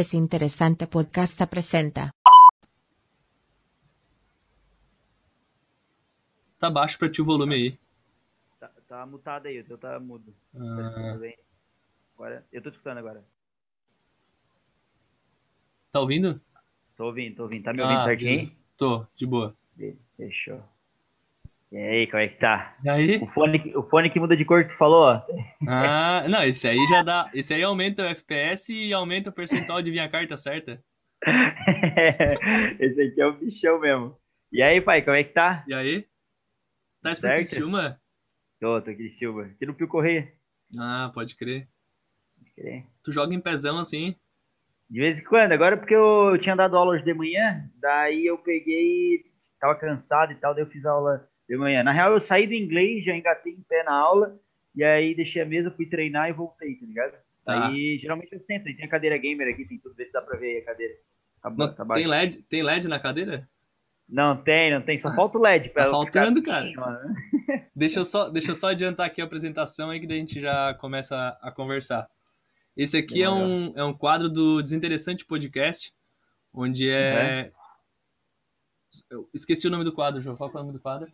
Desinteressante Podcast apresenta. Tá baixo pra ti o volume aí. Tá, tá mutado aí, o teu tá mudo. Tá Ah, bem? Agora, eu tô escutando agora. tá ouvindo? Tô ouvindo, tô ouvindo. Tá me ouvindo Ah, certinho? Tô, de boa. Fechou. E aí, como é que tá? E aí? O fone, que- o fone que muda de cor que tu falou, ó. Ah, não, esse aí já dá. Esse aí aumenta o FPS e aumenta o percentual de vir a carta certa. Esse aqui é o bichão mesmo. E aí, pai, como é que tá? E aí? Tá esperando Criciúma? Tô, tô aqui de Silva. Aqui no Pio Correia. Ah, pode crer. Pode crer. Tu joga em pezão assim? De vez em quando, agora porque eu tinha dado aula hoje de manhã, daí eu peguei, tava cansado e tal, daí eu fiz aula de manhã. Na real, eu saí do inglês, já engatei em pé na aula, e aí deixei a mesa, fui treinar e voltei, tá ligado? Tá. Aí, geralmente eu sento, aí tem a cadeira gamer aqui, tem tudo, vê se dá pra ver aí a cadeira. Tá, Não, tá tem LED? Tem LED na cadeira? Não tem, não tem, só falta o LED. pra Tá faltando, ficar- cara. Mano. Deixa eu só, deixa eu só adiantar aqui a apresentação aí que daí a gente já começa a, a conversar. Esse aqui é um, é um quadro do Desinteressante Podcast, onde é. Eu esqueci o nome do quadro, João. Qual é o nome do quadro?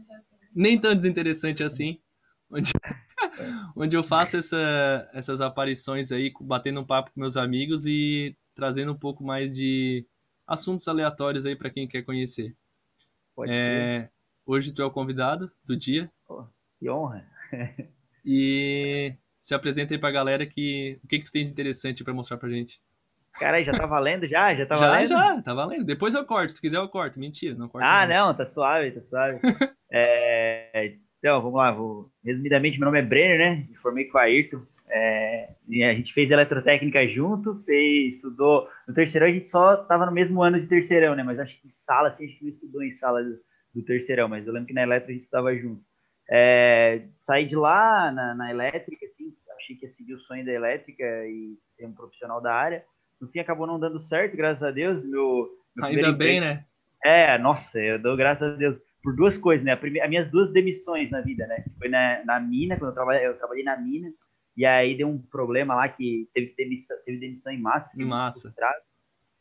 Nem tão desinteressante assim. Nem tão desinteressante assim. Onde, onde eu faço essa, essas aparições aí, batendo um papo com meus amigos e trazendo um pouco mais de assuntos aleatórios aí para quem quer conhecer. Pode. É, hoje tu é o convidado do dia. Que honra. E se apresenta aí pra galera que o que, que tu tem de interessante pra mostrar pra gente. Caralho, já tá valendo já? Já tá já, valendo? já, tá valendo. Depois eu corto, se tu quiser eu corto. Mentira, não corto. Ah, não, tá suave, tá suave. É, então, vamos lá. Vou, resumidamente, meu nome é Brenner, né? Me formei com o Ayrton. É, e a gente fez eletrotécnica junto, fez, estudou. No terceirão a gente só tava no mesmo ano de terceirão, né? Mas acho que em sala, assim, a gente não estudou em sala do, do terceirão, mas eu lembro que na elétrica a gente estava junto. É, saí de lá na, na elétrica, assim, achei que ia seguir o sonho da elétrica e ser um profissional da área. No fim acabou não dando certo, graças a Deus. Meu, meu Ainda bem, emprego- né? é, nossa, eu dou graças a Deus por duas coisas, né? A prime- as minhas duas demissões na vida, né? Foi na, na mina, quando eu trabalhei, eu trabalhei na mina, e aí deu um problema lá que teve demissão, teve demissão em massa. Em massa.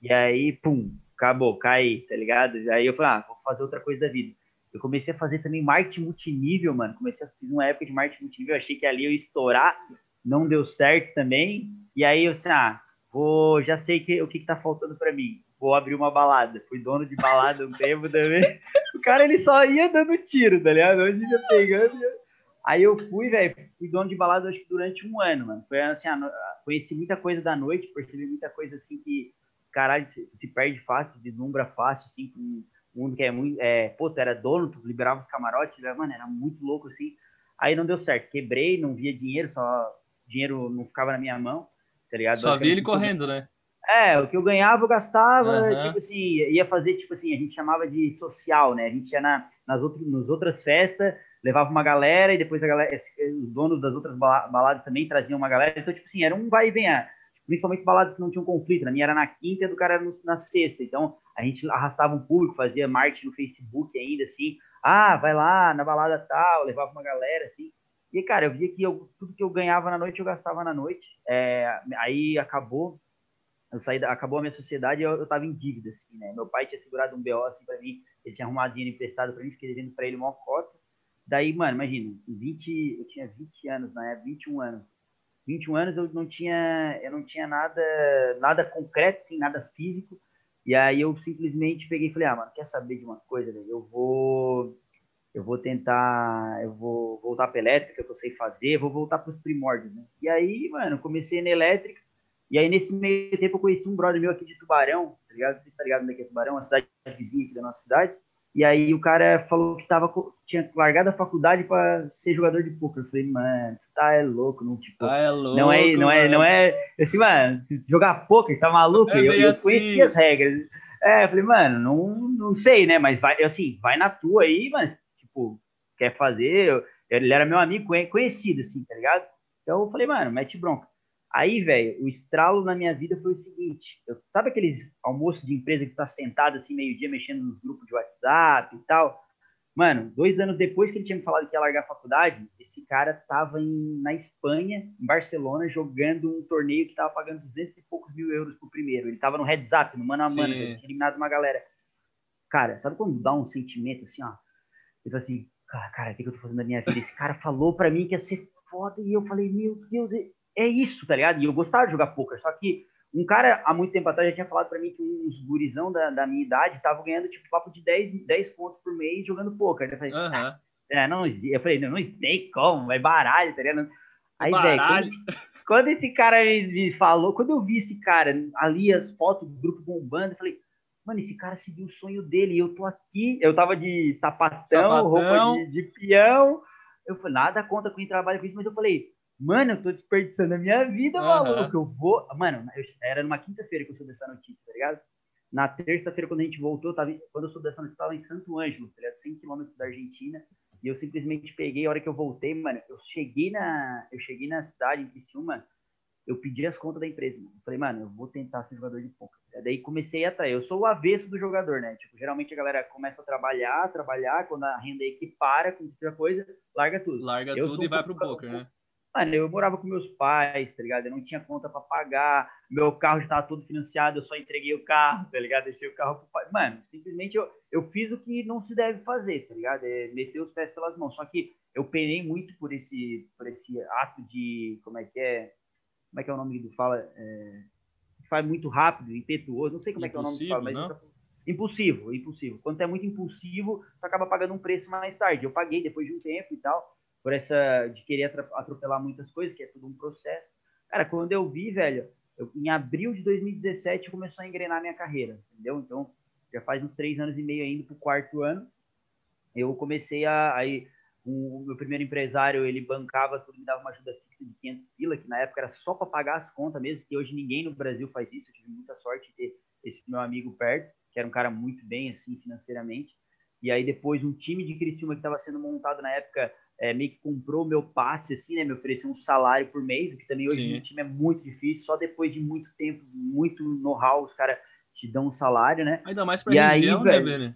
E aí, pum, acabou, caí, tá ligado? Aí eu falei, ah, vou fazer outra coisa da vida. Eu comecei a fazer também marketing multinível, mano. Comecei a fazer uma época de marketing multinível, achei que ali eu ia estourar, não deu certo também. E aí eu assim, ah, vou, já sei que, o que, que tá faltando pra mim. Vou abrir uma balada. Fui dono de balada um tempo também. O cara, ele só ia dando tiro, tá ligado? Onde ia pegando. ia- Aí eu fui, velho, fui dono de balada acho que durante um ano, mano. Foi assim, conheci muita coisa da noite, percebi muita coisa assim que, caralho, se, perde fácil, deslumbra fácil, assim, com mundo que é muito. É, pô, tu era dono, tu liberava os camarotes, né? mano, era muito louco assim. Aí não deu certo, quebrei, não via dinheiro, só dinheiro não ficava na minha mão, tá ligado? Só vi ele correndo, né? é, o que eu ganhava, eu gastava, Aham. tipo assim, ia fazer, tipo assim, a gente chamava de social, né? A gente ia na, nas, outras, nas outras festas, levava uma galera e depois a galera, os donos das outras bala- baladas também traziam uma galera. Então, tipo assim, era um vai e vem, ah, principalmente baladas que não tinham conflito. Na minha era na quinta e do cara era na sexta. Então, a gente arrastava um público, fazia marketing no Facebook ainda, assim. Ah, vai lá na balada tal, levava uma galera, assim. E, cara, eu via que eu- tudo que eu ganhava na noite, eu gastava na noite. É, aí acabou, eu saí, acabou a minha sociedade e eu, eu tava em dívida, assim, né? Meu pai tinha segurado um BO, assim, pra mim, ele tinha arrumado dinheiro emprestado pra mim, fiquei devendo pra ele uma cota. Daí, mano, imagina, em 20, eu tinha 20 anos na época, 21 anos. 21 anos eu não tinha, eu não tinha nada, nada concreto, assim, nada físico. E aí eu simplesmente peguei e falei, ah, mano, quer saber de uma coisa, velho? Eu vou, eu vou tentar, eu vou voltar pra elétrica, que eu sei fazer, vou voltar pros primórdios, né? E aí, mano, comecei na elétrica, e aí, nesse meio tempo, eu conheci um brother meu aqui de Tubarão, tá ligado? Você tá ligado onde é que é Tubarão? Uma cidade vizinha aqui da nossa cidade. E aí, o cara falou que tava, tinha largado a faculdade pra ser jogador de poker. Eu falei, mano, tu tá é louco, não, tipo... Ah, é louco. não é, não é, mano. não é... Assim, mano, jogar poker, tá maluco? É eu, eu assim. conheci as regras. É, eu falei, mano, não, não sei, né? Mas vai, assim, vai na tua aí, mas, tipo, quer fazer... eu- ele era meu amigo, conhe- conhecido, assim, tá ligado? Então, eu falei, mano, mete bronca. Aí, velho, o estralo na minha vida foi o seguinte: eu, sabe aqueles almoços de empresa que tá sentado assim, meio-dia, mexendo nos grupos de WhatsApp e tal? Mano, dois anos depois que ele tinha me falado que ia largar a faculdade, esse cara tava em, na Espanha, em Barcelona, jogando um torneio que tava pagando 200 e poucos mil euros pro primeiro. Ele tava no heads up, no mano a mano, ele tinha eliminado uma galera. Cara, sabe quando dá um sentimento assim, ó? Ele falou assim, cara, cara, o que, eu tô fazendo na minha vida? Esse cara falou pra mim que ia ser foda, e eu falei, meu Deus, é isso, tá ligado? E eu gostava de jogar poker, só que um cara, há muito tempo atrás, já tinha falado para mim que uns gurizão da, da minha idade estavam ganhando, tipo, papo de 10, 10 pontos por mês jogando poker. Eu falei, uhum. ah, é, não, eu falei, não, não tem como, é baralho, tá ligado? Aí, velho, quando, quando, esse cara me falou, quando eu vi esse cara ali, as fotos do grupo bombando, eu falei, mano, esse cara seguiu o sonho dele, e eu tô aqui, eu tava de sapatão, sapatão. roupa de, de peão, eu falei, nada contra quem trabalha com isso, mas eu falei, Mano, eu tô desperdiçando a minha vida, uhum. maluco. Eu vou. Mano, eu... era numa quinta-feira que eu soube dessa notícia, tá ligado? Na terça-feira, quando a gente voltou, tava... quando eu soube dessa notícia, eu tava em Santo Ângelo, tá ligado? 100 quilômetros da Argentina. E eu simplesmente peguei, a hora que eu voltei, mano, eu cheguei na, eu cheguei na cidade, em Criciúma, eu pedi as contas da empresa. Mano. Eu falei, mano, eu vou tentar ser jogador de poker. Daí comecei a atrair. Eu sou o avesso do jogador, né? Tipo, geralmente a galera começa a trabalhar, trabalhar, quando a renda equipara com outra coisa, larga tudo. Larga eu tudo e vai pro poker, né? Mano, eu morava com meus pais, tá ligado? Eu não tinha conta para pagar, meu carro já tava todo financiado, eu só entreguei o carro, tá ligado? Deixei o carro pro pai. Mano, simplesmente eu, eu fiz o que não se deve fazer, tá ligado? É meter os pés pelas mãos. Só que eu penei muito por esse, por esse ato de, como é que é? Como é que é o nome do fala? É, faz muito rápido, impetuoso, não sei como impulsivo, é que é o nome do fala, mas... Impulsivo, impulsivo. Quando é muito impulsivo, tu acaba pagando um preço mais tarde. Eu paguei depois de um tempo e tal por essa de querer atropelar muitas coisas, que é tudo um processo. Cara, quando eu vi, velho, eu, em abril de 2017 começou a engrenar minha carreira, entendeu? Então, já faz uns três anos e meio ainda pro quarto ano, eu comecei a aí o meu primeiro empresário, ele bancava tudo, me dava uma ajuda de 500 pila, que na época era só para pagar as contas mesmo, que hoje ninguém no Brasil faz isso. Eu tive muita sorte de ter esse meu amigo perto, que era um cara muito bem assim financeiramente. E aí depois um time de Criciúma que estava sendo montado na época é, meio que comprou meu passe, assim, né? Me ofereceu um salário por mês, o que também hoje Sim. no time é muito difícil. Só depois de muito tempo, muito know-how, os caras te dão um salário, né? Ainda mais pra e região, aí, né, velho?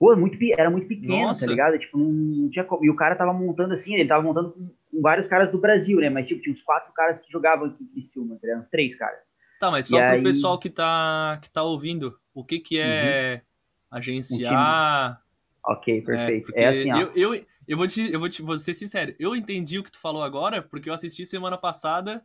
Pô, muito, era muito pequeno, tá Nossa. tá ligado? Tipo, não, tinha como. E o cara tava montando assim, ele tava montando com, vários caras do Brasil, né? Mas, tipo, tinha uns quatro caras que jogavam aqui em Criciúma, tá ligado? Uns três caras. Tá, mas só e pro aí... pessoal que tá, que tá ouvindo, o que que é uhum. agenciar... Ok, perfeito. É, é assim, ó. Eu, eu, eu vou te, eu vou te, vou ser sincero, eu entendi o que tu falou agora, porque eu assisti semana passada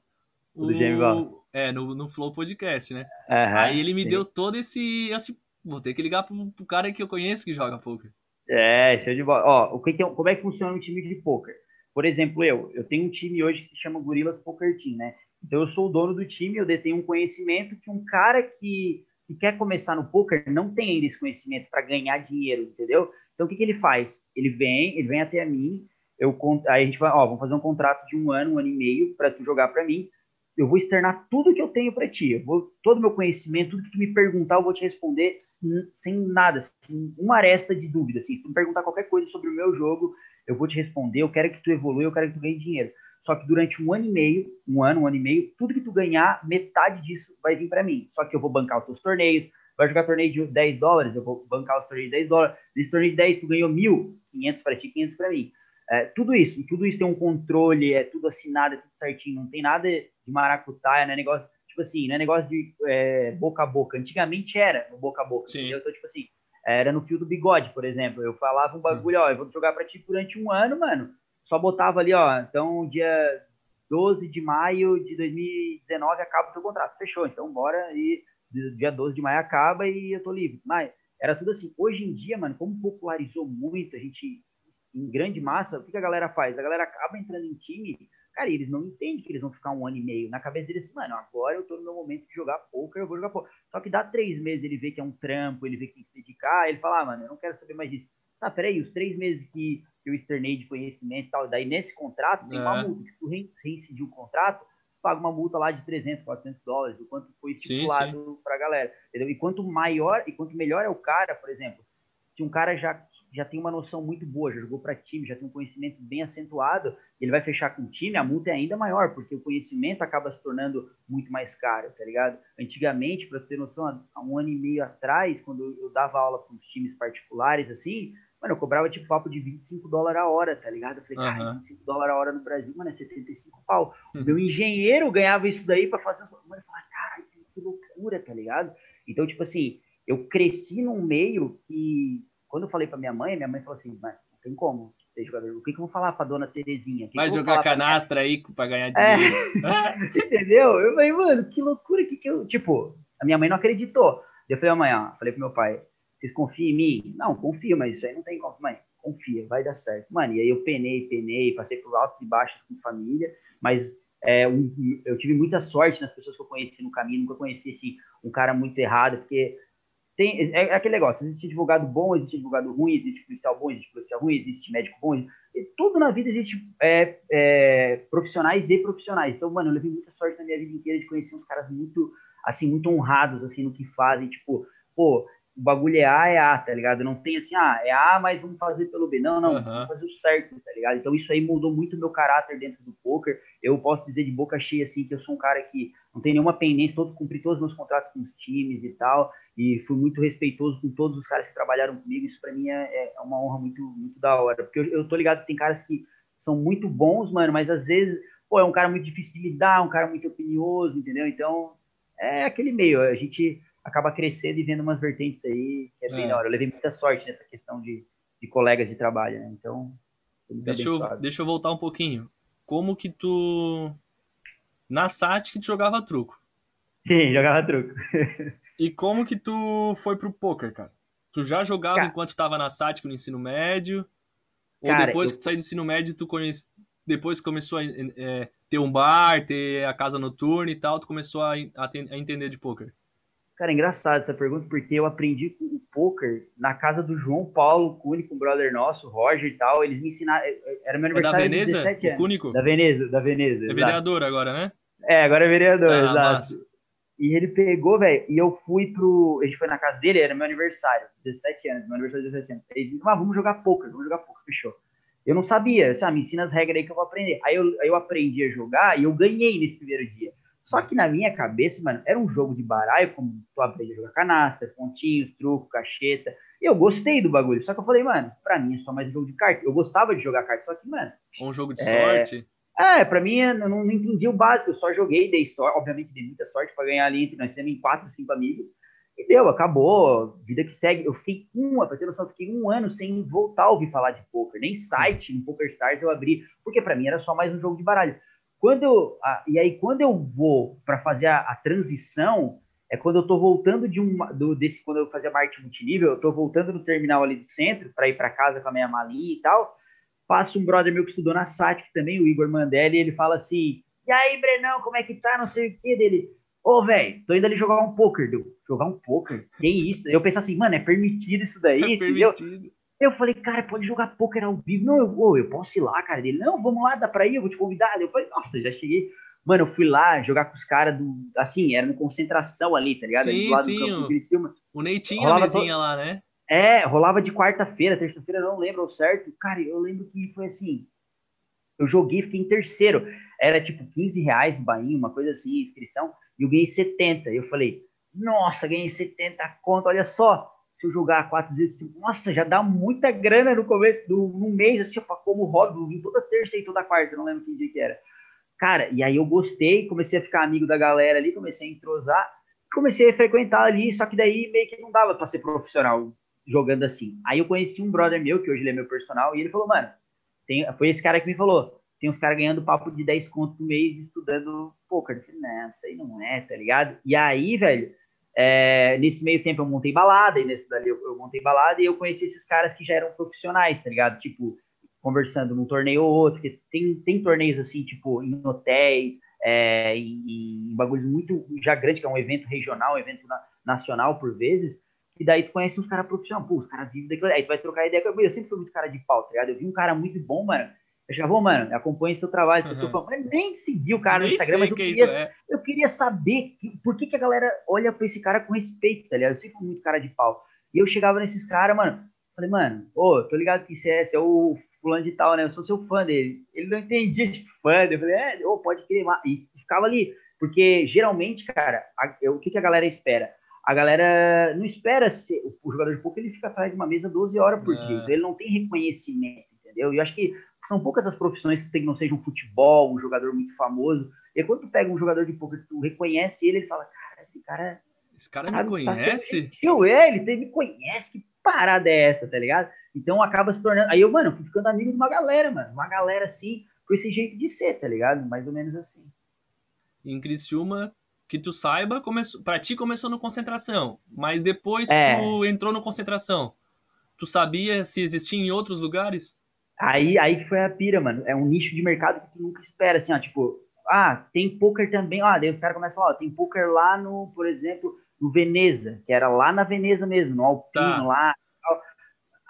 o, é, no, no Flow Podcast, né? Uhum, Aí ele me sim. deu todo esse, assim, vou ter que ligar pro, pro cara que eu conheço que joga poker. É, show de bola. Ó, o que, é, como é que funciona um time de poker? Por exemplo, eu, eu tenho um time hoje que se chama Gorilas Poker Team, né? Então eu sou o dono do time, eu detenho um conhecimento que um cara que, que quer começar no poker não tem ainda esse conhecimento para ganhar dinheiro, entendeu? Então, o que, que ele faz? Ele vem, ele vem até mim, eu, aí a gente vai, ó, vamos fazer um contrato de um ano, um ano e meio, para tu jogar para mim. Eu vou externar tudo que eu tenho para ti. Eu vou, todo o meu conhecimento, tudo que tu me perguntar, eu vou te responder sem, sem nada, sem uma aresta de dúvida. Assim, se tu me perguntar qualquer coisa sobre o meu jogo, eu vou te responder. Eu quero que tu evolua, eu quero que tu ganhe dinheiro. Só que durante um ano e meio, um ano, um ano e meio, tudo que tu ganhar, metade disso vai vir para mim. Só que eu vou bancar os teus torneios, vai jogar torneio de 10 dólares, eu vou bancar os torneios de 10 dólares. Desse torneio de 10, tu ganhou mil, 500 para ti, 500 para mim. É, tudo isso, tudo isso tem um controle, é tudo assinado, é tudo certinho, não tem nada de maracutaia, né? Negócio, tipo assim, não é negócio de é, boca a boca. Antigamente era no boca a boca. Sim. Então, tipo assim, era no fio do bigode, por exemplo. Eu falava um bagulho, ó, eu vou jogar para ti durante um ano, mano. Só botava ali, ó, então dia 12 de maio de 2019 acaba o teu contrato. Fechou, então bora e dia 12 de maio acaba e eu tô livre. Mas era tudo assim. Hoje em dia, mano, como popularizou muito, a gente, em grande massa, o que, a galera faz? A galera acaba entrando em time, cara, eles não entendem que eles vão ficar um ano e meio. Na cabeça deles, mano, agora eu tô no meu momento de jogar poker, eu vou jogar poker. Só que dá três meses, ele vê que é um trampo, ele vê que tem que se dedicar, ele fala, ah, mano, eu não quero saber mais disso. Tá, peraí, os três meses que eu externei de conhecimento e tal, daí nesse contrato tem é. uma multa, que tu reincidiu o contrato, paga uma multa lá de 300, 400 dólares, o quanto foi estipulado para a galera. Entendeu? E quanto maior, e quanto melhor é o cara, por exemplo, se um cara já, já tem uma noção muito boa, já jogou para time, já tem um conhecimento bem acentuado, ele vai fechar com o time, a multa é ainda maior, porque o conhecimento acaba se tornando muito mais caro, tá ligado? Antigamente, para ter noção, há um ano e meio atrás, quando eu dava aula para os times particulares, assim, Mano, eu cobrava tipo papo de 25 dólares a hora, tá ligado? Eu falei, cara, Aham. 25 dólares a hora no Brasil, mano, é 75 pau. O Uhum. meu engenheiro ganhava isso daí pra fazer. Mano, eu falava, cara, que loucura, tá ligado? Então, tipo assim, eu cresci num meio que, quando eu falei pra minha mãe, minha mãe falou assim, mas não tem como ser jogador. O que, que eu vou falar pra dona Terezinha? Que Vai que jogar falar pra canastra aí pra ganhar É. dinheiro. Entendeu? Eu falei, mano, que loucura que que eu. Tipo, a minha mãe não acreditou. Eu falei, amanhã, falei pro meu pai, vocês confiam em mim? Não, confio, mas isso aí não tem como. Mãe, confia, vai dar certo. Mano, e aí eu penei, penei, passei por altos e baixos com família, mas é, um- eu tive muita sorte nas pessoas que eu conheci no caminho, nunca conheci assim, um cara muito errado, porque tem, é, é aquele negócio, existe advogado bom, existe advogado ruim, existe policial bom, existe policial ruim, existe médico bom, existe, tudo na vida existe é, é, profissionais e profissionais. Então, mano, eu levei muita sorte na minha vida inteira de conhecer uns caras muito, assim, muito honrados, assim, no que fazem, tipo, pô, o bagulho é A, é A, tá ligado? Não tem assim, ah, é A, mas vamos fazer pelo B. Não, não, Aham. vamos fazer o certo, tá ligado? Então isso aí mudou muito o meu caráter dentro do poker. Eu posso dizer de boca cheia, assim, que eu sou um cara que não tem nenhuma pendência, todo, cumpri todos os meus contratos com os times e tal, e fui muito respeitoso com todos os caras que trabalharam comigo. Isso pra mim é, é uma honra muito, muito da hora, porque eu, eu tô ligado que tem caras que são muito bons, mano, mas às vezes, pô, é um cara muito difícil de lidar, um cara muito opinioso, entendeu? Então, é aquele meio, a gente acaba crescendo e vendo umas vertentes aí que é bem É. da hora. Eu levei muita sorte nessa questão de, de colegas de trabalho, né? Então, Deixa eu, deixa eu voltar um pouquinho. Como que tu. Na SAT que tu jogava truco. Sim, jogava truco. E como que tu foi pro poker, cara? Tu já jogava Cara- enquanto tava na SAT no ensino médio? Ou Cara, depois eu- que tu saiu do ensino médio, tu conhece... depois que começou a é, ter um bar, ter a casa noturna e tal, tu começou a, a, a entender de poker? Cara, é engraçado essa pergunta, porque eu aprendi com o poker na casa do João Paulo Cune, com um brother nosso, Roger e tal. Eles me ensinaram. Era meu É da aniversário de Veneza? 17 O anos. Cúnico? Da Veneza, da Veneza. É exato. vereador agora, né? É, agora é vereador, Ah, exato. massa. E ele pegou, velho, e eu fui pro. A gente foi na casa dele, era meu aniversário, 17 anos, meu aniversário de 17 anos. Ele disse, ah, vamos jogar poker, vamos jogar poker, fechou. Eu não sabia, disse, ah, me ensina as regras aí que eu vou aprender. Aí eu, aí eu aprendi a jogar e eu ganhei nesse primeiro dia. Só que na minha cabeça, mano, era um jogo de baralho, como tu aprende a jogar canastra, pontinhos, truco, cacheta. E eu gostei do bagulho. Só que eu falei, mano, pra mim é só mais um jogo de carta. Eu gostava de jogar carta, só que, mano, um jogo de É. sorte? é, pra mim, eu não, não entendi o básico, eu só joguei, dei sorte, obviamente dei muita sorte pra ganhar ali entre nós temos em quatro, cinco amigos, e deu, acabou, vida que segue. Eu fiquei um, pra ter noção, fiquei um ano sem voltar a ouvir falar de poker, nem site no PokerStars eu abri, porque pra mim era só mais um jogo de baralho. Quando eu, ah, e aí, quando eu vou pra fazer a, a transição, é quando eu tô voltando de um, do, desse, quando eu fazia marketing multinível, eu tô voltando no terminal ali do centro pra ir pra casa com a minha malinha e tal, passa um brother meu que estudou na SATIC também, o Igor Mandelli, e ele fala assim: E aí, Brenão, como é que tá? Não sei o que dele. Ô, velho, tô indo ali jogar um poker. Deu, jogar um poker? Que isso? Eu pensei assim, mano, é permitido isso daí, É entendeu? Eu falei, cara, pode jogar poker ao vivo? Não, eu, ô, eu posso ir lá, cara. Ele, não, vamos lá, dá pra ir, eu vou te convidar. Eu falei, nossa, já cheguei. Mano, eu fui lá jogar com os caras do. Assim, era no concentração ali, tá ligado? Ali Sim, do lado sim, do campo o- Criciúma. O Ney tinha a Rolava mesinha lá, né? É, rolava de quarta-feira, terça-feira, não lembro ao certo. Cara, eu lembro que foi assim. Eu joguei, fiquei em terceiro. Era tipo 15 reais no Bahia, uma coisa assim, inscrição. E eu ganhei 70. E eu falei, nossa, ganhei 70 conto, olha só. Jogar quatro vezes, nossa, já dá muita grana no começo do no mês, assim, como hobby, eu vim toda terça e toda quarta, não lembro que dia que era. Cara, e aí eu gostei, comecei a ficar amigo da galera ali, comecei a entrosar, comecei a frequentar ali, só que daí meio que não dava pra ser profissional jogando assim. Aí eu conheci um brother meu, que hoje ele é meu personal, e ele falou, mano, tem, foi esse cara que me falou, tem uns caras ganhando papo de 10 conto por mês estudando poker. Eu falei, não, isso aí não é, tá ligado? E aí, velho, é, nesse meio tempo eu montei balada, e nesse dali eu, eu montei balada, e eu conheci esses caras que já eram profissionais, tá ligado? Tipo, conversando num torneio ou outro, que tem, tem torneios assim, tipo, em hotéis, é, em, em muito já grande, que é um evento regional, um evento na- nacional por vezes, e daí tu conhece uns caras profissionais, pô, os caras vivem daquilo, aí tu vai trocar ideia com eu sempre fui muito cara de pau, tá ligado? Eu vi um cara muito bom, mano, eu já vou, mano, acompanhe seu trabalho, sou seu Uhum. fã, mas nem segui o cara no Nem Instagram, sei mas eu queria é. eu queria saber que- por que, que a galera olha pra esse cara com respeito, tá ligado? Eu sempre fui muito cara de pau. E eu chegava nesses caras, mano, falei, mano, ô, tô ligado que você é, você é o fulano de tal, né? Eu sou seu fã dele. Ele não entendia de fã, eu falei, é, ô, pode crer, mas- e ficava ali. Porque geralmente, cara, a- eu- o que, que a galera espera? a galera não espera ser. O jogador de poker ele fica atrás de uma mesa 12 horas por É. dia. Então ele não tem reconhecimento, entendeu? E eu acho que são poucas as profissões que, tem, que não seja um futebol, um jogador muito famoso. E quando tu pega um jogador de poker tu reconhece ele, ele fala, cara, esse cara Esse cara me Cara, tá conhece? sendo gentil, é, ele tem- me conhece, que parada é essa, tá ligado? Então acaba se tornando. Aí eu, mano, fui ficando amigo de uma galera, mano. Uma galera assim, com esse jeito de ser, tá ligado? Mais ou menos assim. Em Criciúma, que tu saiba, começou, pra ti começou no concentração. Mas depois É. que tu entrou no concentração, tu sabia se existia em outros lugares? Aí, aí que foi a pira, mano. É um nicho de mercado que tu nunca espera, assim, ó, tipo, ah, tem poker também, ó, daí os caras começam a falar, ó, tem poker lá no, por exemplo, no Veneza, que era lá na Veneza mesmo, no Alpino Tá. lá. tal.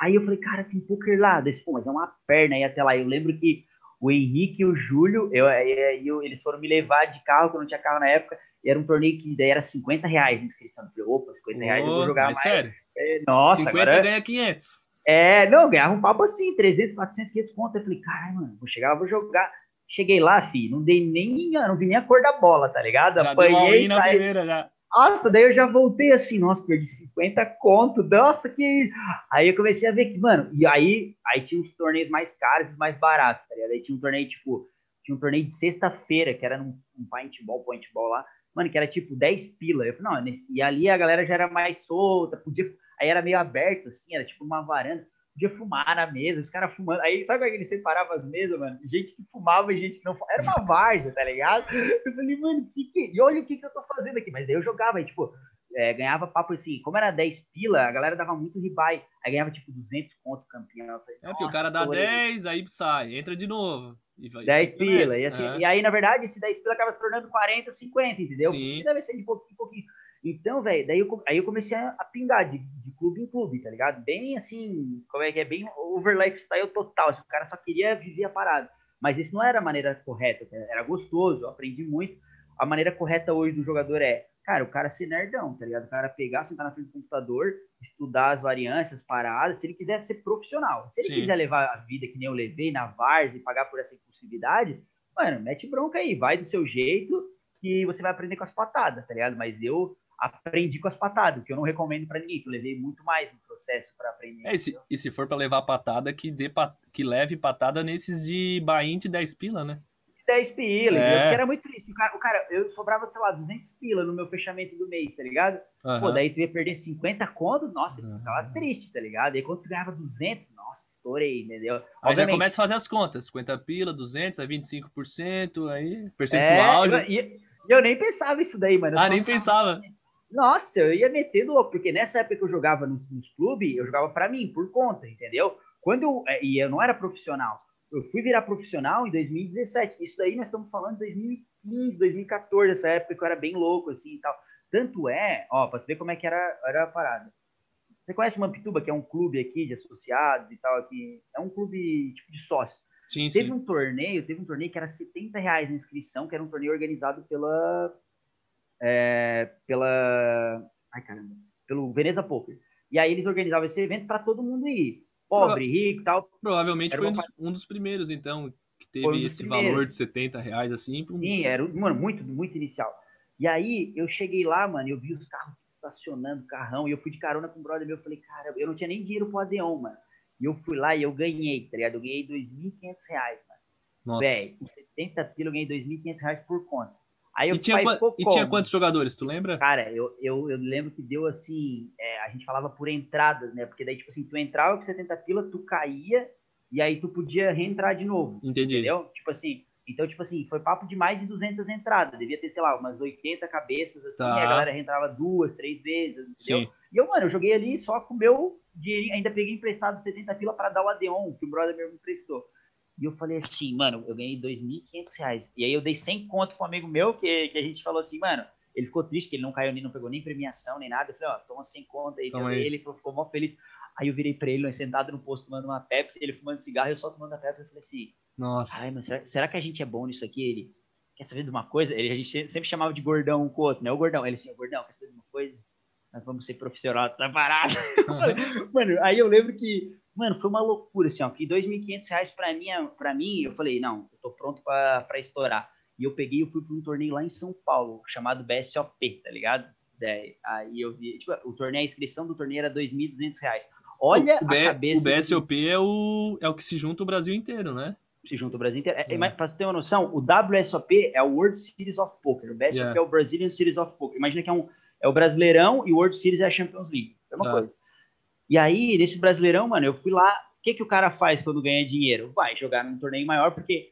Aí eu falei, cara, tem poker lá. Daí, pô, mas é uma perna aí até lá. Eu lembro que o Henrique e o Júlio, eu, eu, eu- eles foram me levar de carro, que eu não tinha carro na época, e era um torneio que daí era 50 reais a inscrição. Eu falei, opa, 50 reais eu vou jogar mais. sério, É, Nossa, 50 agora... ganha 500. É, não, ganhava um papo assim, 300, 400, 500 conto. Eu falei, caralho, mano, vou chegar, vou jogar. Cheguei lá, fi, não dei nem, não vi nem a cor da bola, tá ligado? Já deu Apanhei, na saí. primeira já. Nossa, daí eu já voltei assim, nossa, perdi 50 conto, nossa, que. Aí eu comecei a ver que, mano, e aí, aí tinha uns torneios mais caros e mais baratos, tá ligado? Aí tinha um torneio, tipo, tinha um torneio de sexta-feira, que era num um paintball, paintball lá, mano, que era tipo 10 pila. Eu falei, não, nesse- e ali a galera já era mais solta, podia, aí era meio aberto, assim, era tipo uma varanda, podia fumar na mesa, os caras fumando. Aí, sabe como é que eles separavam as mesas, mano? Gente que fumava e gente que não fumava. Era uma várzea, tá ligado? Eu falei, mano, que que... e olha o que, que eu tô fazendo aqui. Mas daí eu jogava, aí, tipo, é, ganhava papo assim, como era 10 pila, a galera dava muito ribai. Aí ganhava, tipo, 200 conto campeão. Falei, É porque o "Nossa, cara dá estourei." 10, aí sai, entra de novo. E vai, 10 fica pila. E, assim, É. e aí, na verdade, esse 10 pila acaba se tornando 40, 50, entendeu? Sim. Deve ser de pouquinho em pouquinho. Então, velho, daí eu, aí eu comecei a, pingar de, de clube em clube, tá ligado? Bem assim, como é que é? Bem over lifestyle total. assim, o cara só queria viver a parada. Mas isso não era a maneira correta, tá? era gostoso, eu aprendi muito. A maneira correta hoje do jogador é, cara, o cara ser nerdão, tá ligado? O cara pegar, sentar na frente do computador, estudar as variantes, as paradas, se ele quiser ser profissional. Se ele Sim. quiser levar a vida que nem eu levei na Vars e pagar por essa impulsividade, mano, mete bronca aí, vai do seu jeito que você vai aprender com as patadas, tá ligado? Mas eu aprendi com as patadas, que eu não recomendo pra ninguém, que eu levei muito mais no processo pra aprender. É, e se, e se for pra levar patada, que, dê que leve patada nesses de bain de 10 pila, né? 10 pila, É. Porque era muito triste. O cara, o cara, eu sobrava, sei lá, 200 pila no meu fechamento do mês, tá ligado? Pô, Aham. daí tu ia perder 50 conto, nossa, eu Aham. ficava triste, tá ligado? E aí quando tu ganhava 200, nossa, estourei, entendeu? Aí já Obviamente, começa a fazer as contas. 50 pila, 200, aí 25%, aí é, percentual. eu, já- e e eu nem pensava isso daí, mano. Eu Ah, nem pensava. Nossa, eu ia metendo louco, porque nessa época que eu jogava nos, nos clubes, eu jogava pra mim, por conta, entendeu? Quando eu, é, e eu não era profissional. Eu fui virar profissional em 2017. Isso daí nós estamos falando de 2015, 2014, essa época que eu era bem louco, assim e tal. Tanto é, ó, pra tu ver como é que era, era a parada. Você conhece Mampituba, que é um clube aqui de associados e tal, aqui. É um clube tipo de sócio. Sim, Teve sim. um torneio, teve um torneio que era 70 reais a inscrição, que era um torneio organizado pela. É, pela. Ai, caramba. Pelo Veneza Poker. E aí eles organizavam esse evento para todo mundo ir. Pobre, rico e tal. Provavelmente Era foi um dos, um dos primeiros, então, que teve um esse primeiros. valor de 70 reais, assim. um- Sim, era mano, muito, muito inicial. E aí eu cheguei lá, mano, eu vi os carros estacionando, carrão, e eu fui de carona com um brother meu. Eu falei, cara, eu não tinha nem dinheiro pro Adeon, mano. E eu fui lá e eu ganhei, tá ligado? Eu ganhei 2.500 reais, mano. Nossa. Véi, com 70 pila eu ganhei 2.500 reais por conta. Aí eu E tinha, pai, e tinha quantos jogadores, tu lembra? Cara, eu, eu, eu lembro que deu assim, é, a gente falava por entradas, né? Porque daí, tipo assim, tu entrava com 70 pila, tu caía, e aí tu podia reentrar de novo, Entendi. entendeu? Tipo assim, então, tipo assim, foi papo de mais de 200 entradas, devia ter, sei lá, umas 80 cabeças, assim, Tá. e a galera reentrava duas, três vezes, entendeu? Sim. E eu, mano, eu joguei ali só com o meu dinheirinho, ainda peguei emprestado 70 pila para dar o Adeon, que o brother meu me emprestou. E eu falei assim, mano, eu ganhei 2.500 reais. E aí eu dei 100 conto um amigo meu, que, que a gente falou assim, mano, ele ficou triste, que ele não caiu nem, não pegou nem premiação, nem nada. Eu falei, ó, toma 100 conto aí. Toma aí. Ele ficou, ficou mó feliz. Aí eu virei pra ele, nós sentado no posto tomando uma Pepsi, ele fumando cigarro, eu só tomando a Pepsi. Eu falei assim, Nossa. ai, mas será, será que a gente é bom nisso aqui? Ele, quer saber de uma coisa? Ele, a gente sempre chamava de gordão um com o outro, né? O gordão. Ele assim, o gordão, quer saber de uma coisa? Nós vamos ser profissional dessa parada. Mano, aí eu lembro que, mano, foi uma loucura, assim, ó, que 2.500 reais pra mim, pra mim, eu falei, não, eu tô pronto pra, pra estourar. E eu peguei e fui pra um torneio lá em São Paulo, chamado BSOP, tá ligado? ideia. Aí eu vi, tipo, o torneio, a inscrição do torneio era R$ 2.200. Olha o, B, a cabeça. O BSOP é, o, é o que se junta o Brasil inteiro, né? Se junta o Brasil inteiro. É, é. Pra você ter uma noção, o WSOP é o World Series of Poker. O BSOP yeah. é o Brazilian Series of Poker. Imagina que é, um, é o Brasileirão e o World Series é a Champions League. É uma tá. coisa. E aí, nesse Brasileirão, mano, eu fui lá. O que, que o cara faz quando ganha dinheiro? Vai jogar num torneio maior, porque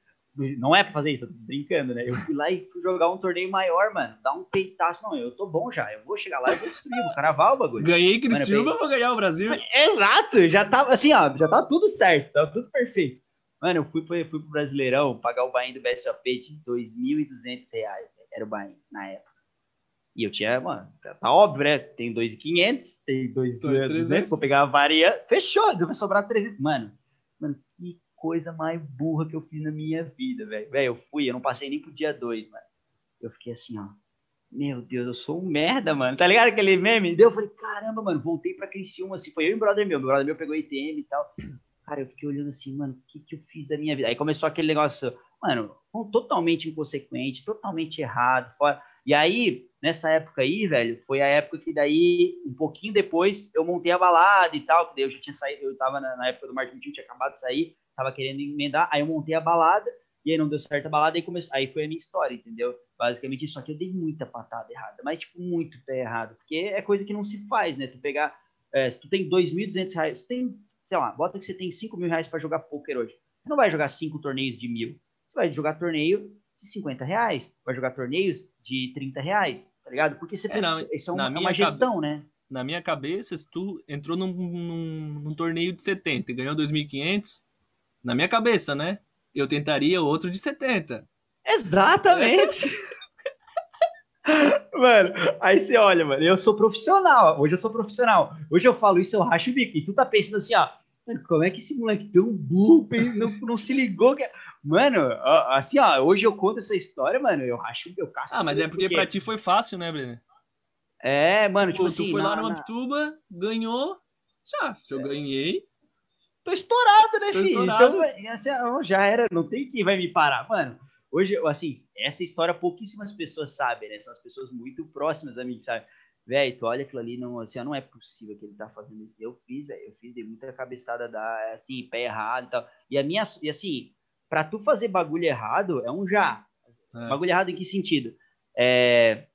não é pra fazer isso, eu tô brincando, né? Eu fui lá e fui jogar um torneio maior, mano. Dá um peitaço. Não, eu tô bom já. Eu vou chegar lá e vou destruir, vou cravar o bagulho. Ganhei Criciúma, mano, vou ganhar o Brasil. Exato, já tava assim, ó, já tava tudo certo, tava tudo perfeito. Mano, eu fui, fui, fui pro Brasileirão pagar o bain do BSOP de R$ 2.200. Era o bain na época. E eu tinha, mano, tá óbvio, né? Tem 2.500, tem 2.300, vou pegar a varia. Fechou, vai sobrar 300. Mano, mano, que coisa mais burra que eu fiz na minha vida, velho. Velho, eu fui, eu não passei nem pro dia 2, mano. Eu fiquei assim, ó. Meu Deus, eu sou um merda, mano. Tá ligado aquele meme? Deu, eu falei, caramba, mano, voltei pra Criciúma, assim. Foi eu e o brother meu. Meu brother meu pegou ITM e tal. Cara, eu fiquei olhando assim, mano, o que, que eu fiz da minha vida? Aí começou aquele negócio, mano, totalmente inconsequente, totalmente errado. Fora. E aí, nessa época aí, velho, foi a época que daí, um pouquinho depois, eu montei a balada e tal, que daí eu já tinha saído, eu tava na, na época do Martin tinha acabado de sair, tava querendo emendar, aí eu montei a balada, e aí não deu certo a balada, aí, começou, aí foi a minha história, entendeu? Basicamente isso, só que eu dei muita patada errada, mas, tipo, muito pé errado, porque é coisa que não se faz, né? Tu pegar, é, se tu tem 2.200 reais, tu tem sei lá, bota que você tem 5 mil reais para jogar poker hoje. Você não vai jogar cinco torneios de mil. Você vai jogar torneio de 50 reais. Vai jogar torneios de 30 reais, tá ligado? Porque você é, não, isso é uma, é uma gestão, cabe... né? Na minha cabeça, se tu entrou num, num, num torneio de 70 e ganhou 2.500, na minha cabeça, né? Eu tentaria outro de 70. Exatamente! Mano, aí você olha, mano, eu sou profissional. Hoje eu sou profissional. Hoje eu falo isso, eu racho o bico. E tu tá pensando assim, ó, mano, como é que esse moleque tão burro não, não se ligou que. Mano, assim, ó, hoje eu conto essa história, mano, eu racho, eu caço. Ah, mas é porque, porque pra ti foi fácil, né, Breno? É, mano, tipo Pô, assim. Tu foi na, lá no Mamptuba, ganhou. Já, se eu é. ganhei. Tô estourado, né, Tô filho? Estourado. Então, assim, já era, não tem quem vai me parar, mano. Hoje, assim, essa história pouquíssimas pessoas sabem, né? São as pessoas muito próximas a mim que sabem. Velho, tu olha aquilo ali, não, assim, não é possível que ele tá fazendo isso. Eu fiz, velho, eu fiz, dei muita cabeçada da, assim, pé errado e tal. E a minha, e assim, pra tu fazer bagulho errado, é um já. É. Bagulho errado em que sentido? É,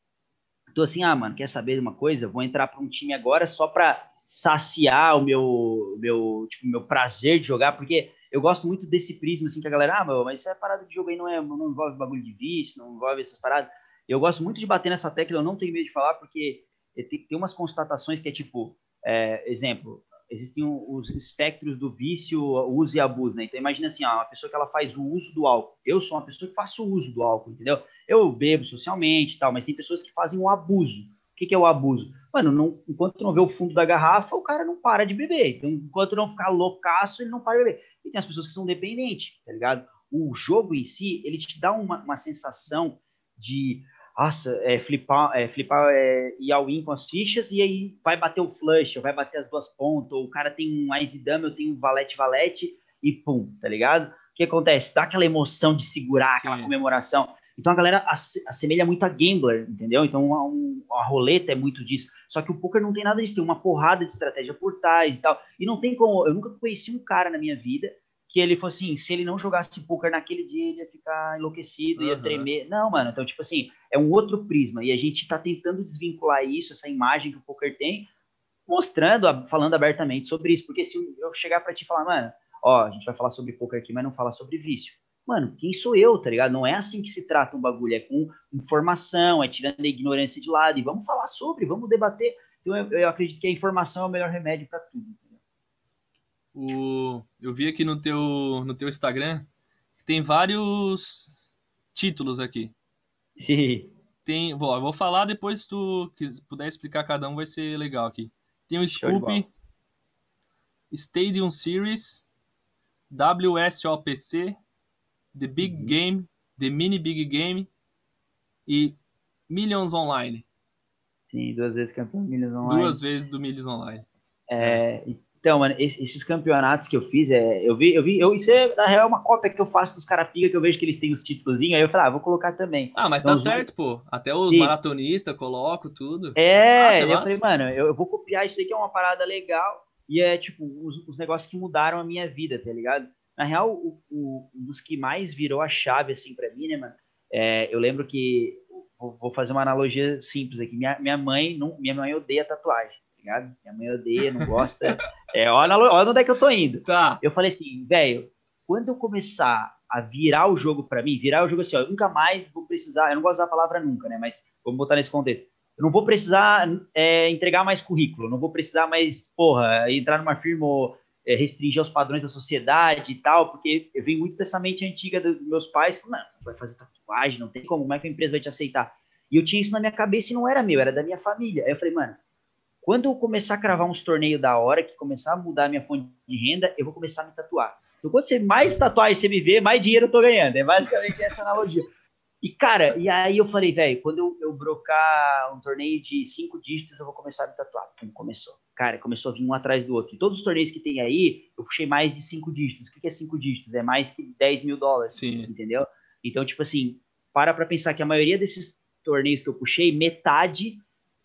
tô assim, ah, mano, quer saber de uma coisa? vou entrar pra um time agora só pra saciar o meu, meu, tipo, meu prazer de jogar, porque eu gosto muito desse prisma, assim, que a galera, ah, meu, mas isso é parada de jogo aí, não, é, não envolve bagulho de vício, não envolve essas paradas. Eu gosto muito de bater nessa tecla, eu não tenho medo de falar, porque tem, umas constatações que é tipo, é, exemplo, existem os espectros do vício, uso e abuso, né? Então imagina assim, ó, uma pessoa que ela faz o uso do álcool. Eu sou uma pessoa que faço uso do álcool, entendeu? Eu bebo socialmente e tal, mas tem pessoas que fazem o abuso. O que, que é o abuso? Mano, não, enquanto não vê o fundo da garrafa, o cara não para de beber. Então, enquanto não ficar loucaço, ele não para de beber. E tem as pessoas que são dependentes, tá ligado? O jogo em si, ele te dá uma, uma sensação de, nossa, é, flipar, é, flipar é, ir ao win com as fichas e aí vai bater o flush, ou vai bater as duas pontas, ou o cara tem um ice dame, eu tenho um valete valete e pum, tá ligado? O que acontece? Dá aquela emoção de segurar, Sim. aquela comemoração. Então a galera assemelha muito a gambler, entendeu? Então a, a, roleta é muito disso. Só que o poker não tem nada disso, tem uma porrada de estratégia por trás e tal. E não tem como. Eu nunca conheci um cara na minha vida que ele fosse assim, se ele não jogasse poker naquele dia, ele ia ficar enlouquecido, uhum. ia tremer. Não, mano, então, tipo assim, é um outro prisma. E a gente tá tentando desvincular isso, essa imagem que o poker tem, mostrando, falando abertamente sobre isso. Porque se eu chegar para te falar, mano, ó, a gente vai falar sobre poker aqui, mas não fala sobre vício mano, quem sou eu, tá ligado? Não é assim que se trata um bagulho, é com informação, é tirando a ignorância de lado, e vamos falar sobre, vamos debater. Então eu, eu acredito que a informação é o melhor remédio para tudo. O, eu vi aqui no teu, no teu Instagram que tem vários títulos aqui. Sim. Tem, eu vou falar depois se tu puder explicar cada um, vai ser legal aqui. Tem o Scoop, Stadium Series, WSOPC, The Big uhum. Game, The Mini Big Game e Millions Online. Sim, duas vezes campeão Millions Online. Duas vezes do Millions Online. É, Então, mano, esses campeonatos que eu fiz, é, eu vi, eu vi, eu, isso é, na real, é uma cópia que eu faço dos caras pica, que eu vejo que eles têm os títulos, aí eu falo, ah, vou colocar também. Ah, mas então, tá certo, pô. Até os maratonistas coloco tudo. É, ah, eu falei, mano, eu, eu, vou copiar isso aí que é uma parada legal, e é, tipo, os, os negócios que mudaram a minha vida, tá ligado? Na real, o, o, um dos que mais virou a chave, assim, pra mim, né, mano, é, eu lembro que, vou, fazer uma analogia simples aqui, minha, minha mãe, não, minha mãe odeia tatuagem ligado? Minha mãe odeia, não gosta. é, olha, olha onde é que eu tô indo. Tá. Eu falei assim, velho, quando eu começar a virar o jogo para mim, virar o jogo assim, ó, eu nunca mais vou precisar, eu não gosto da palavra nunca, né? Mas vamos botar nesse contexto. Eu não vou precisar é, entregar mais currículo, não vou precisar mais, porra, entrar numa firma ou é, restringir os padrões da sociedade e tal, porque eu venho muito dessa mente antiga dos meus pais, não, vai fazer tatuagem, não tem como, como é que a empresa vai te aceitar? E eu tinha isso na minha cabeça e não era meu, era da minha família. Aí eu falei, mano, quando eu começar a cravar uns torneios da hora, que começar a mudar a minha fonte de renda, eu vou começar a me tatuar. Então, quando você mais tatuagem você me vê, mais dinheiro eu tô ganhando. É basicamente essa analogia. E, cara, e aí eu falei, velho, quando eu, eu brocar um torneio de cinco dígitos, eu vou começar a me tatuar. Pum, começou. Cara, começou a vir um atrás do outro. E todos os torneios que tem aí, eu puxei mais de cinco dígitos. O que é cinco dígitos? É mais que 10 mil dólares. Sim. Entendeu? Então, tipo assim, para pra pensar que a maioria desses torneios que eu puxei, metade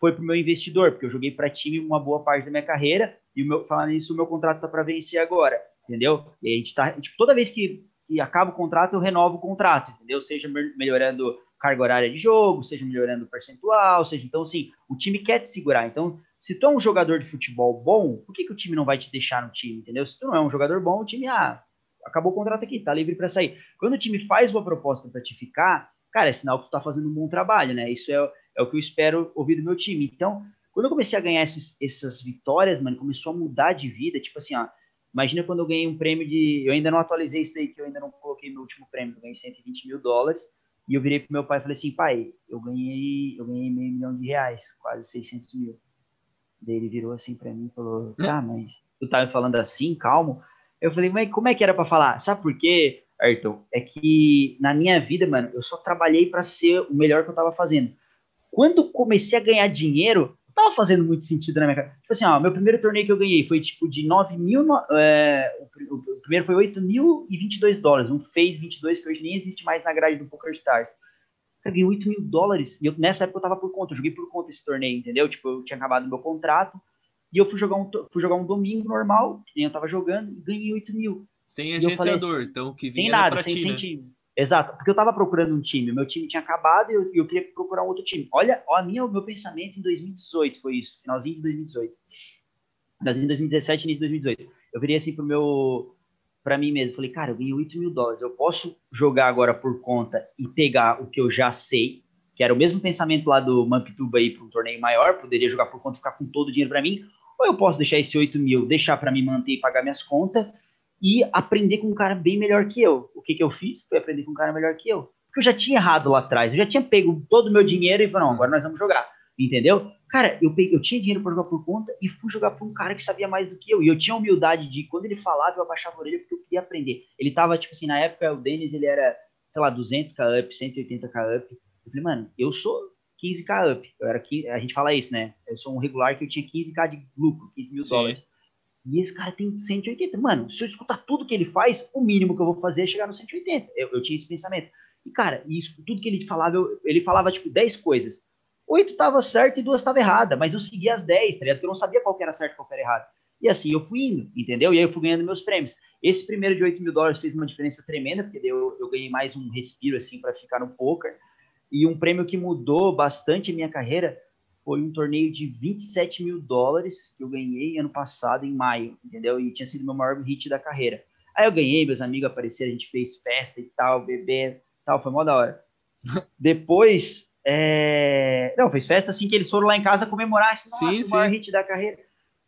foi para o meu investidor, porque eu joguei para time uma boa parte da minha carreira, e o meu, falando isso, o meu contrato está para vencer agora, entendeu? E a gente está, tipo, toda vez que, que acaba o contrato, eu renovo o contrato, entendeu? Seja melhorando carga horária de jogo, seja melhorando o percentual, seja, então, assim, o time quer te segurar. Então, se tu é um jogador de futebol bom, por que, que o time não vai te deixar no time, entendeu? Se tu não é um jogador bom, o time, ah, acabou o contrato aqui, tá livre para sair. Quando o time faz uma proposta para te ficar, cara, é sinal que tu tá fazendo um bom trabalho, né? Isso é, é o que eu espero ouvir do meu time. Então, quando eu comecei a ganhar esses, essas vitórias, mano, começou a mudar de vida. Tipo assim, ó, imagina quando eu ganhei um prêmio de. Eu ainda não atualizei isso daí, que eu ainda não coloquei meu último prêmio. Eu ganhei 120 mil dólares. E eu virei pro meu pai e falei assim: pai, eu ganhei, eu ganhei meio milhão de reais, quase 600 mil. Daí ele virou assim para mim e falou: tá, mas tu tá me falando assim, calmo. Eu falei: mas como é que era para falar? Sabe por quê, Ayrton? É que na minha vida, mano, eu só trabalhei para ser o melhor que eu tava fazendo. Quando comecei a ganhar dinheiro, não tava fazendo muito sentido na minha cara. Tipo assim, ó, meu primeiro torneio que eu ganhei foi tipo de 9 mil, é, o, o, primeiro foi 8 mil e 22 dólares, um fez 22 que hoje nem existe mais na grade do Poker Stars. Eu ganhei 8 mil dólares, e eu, nessa época eu tava por conta, eu joguei por conta esse torneio, entendeu? Tipo, eu tinha acabado meu contrato, e eu fui jogar um, fui jogar um domingo normal, que nem eu tava jogando, e ganhei 8 mil. Sem agenciador, assim, então o que vinha sem nada, sem, ti, sem né? Exato, porque eu estava procurando um time, meu time tinha acabado e eu, eu, queria procurar um outro time. Olha, a minha, o meu pensamento em 2018 foi isso, finalzinho de 2018. Finalzinho de 2017, início de 2018. Eu virei assim pro meu, para mim mesmo, falei, cara, eu ganhei 8 mil dólares, eu posso jogar agora por conta e pegar o que eu já sei, que era o mesmo pensamento lá do Mamptuba aí para um torneio maior, poderia jogar por conta e ficar com todo o dinheiro para mim, ou eu posso deixar esse 8 mil, deixar para me manter e pagar minhas contas, e aprender com um cara bem melhor que eu. O que, que eu fiz? Foi aprender com um cara melhor que eu. Porque eu já tinha errado lá atrás, eu já tinha pego todo o meu dinheiro e falei, não, agora nós vamos jogar. Entendeu? Cara, eu, peguei, eu tinha dinheiro para jogar por conta e fui jogar por um cara que sabia mais do que eu. E eu tinha humildade de, quando ele falava, eu abaixava a orelha porque eu queria aprender. Ele tava, tipo assim, na época, o Denis, ele era, sei lá, 200k up, 180k up. Eu falei, mano, eu sou 15k up. Eu era, a gente fala isso, né? Eu sou um regular que eu tinha 15k de lucro, 15 mil Sim. dólares. E esse cara tem 180. Mano, se eu escutar tudo que ele faz, o mínimo que eu vou fazer é chegar no 180. Eu, eu tinha esse pensamento. E, cara, isso, tudo que ele falava, eu, ele falava, tipo, 10 coisas. Oito tava certo e duas tava errada, mas eu seguia as 10, tá ligado? Porque eu não sabia qual era certo e qual era errado. E assim, eu fui indo, entendeu? E aí eu fui ganhando meus prêmios. Esse primeiro de 8 mil dólares fez uma diferença tremenda, porque eu, eu ganhei mais um respiro, assim, para ficar no poker. E um prêmio que mudou bastante a minha carreira foi um torneio de 27 mil dólares que eu ganhei ano passado, em maio, entendeu? E tinha sido meu maior hit da carreira. Aí eu ganhei, meus amigos apareceram, a gente fez festa e tal, bebê tal, foi mó da hora. Depois, é... não, fez festa assim que eles foram lá em casa comemorar, esse nossa, sim, o maior hit da carreira.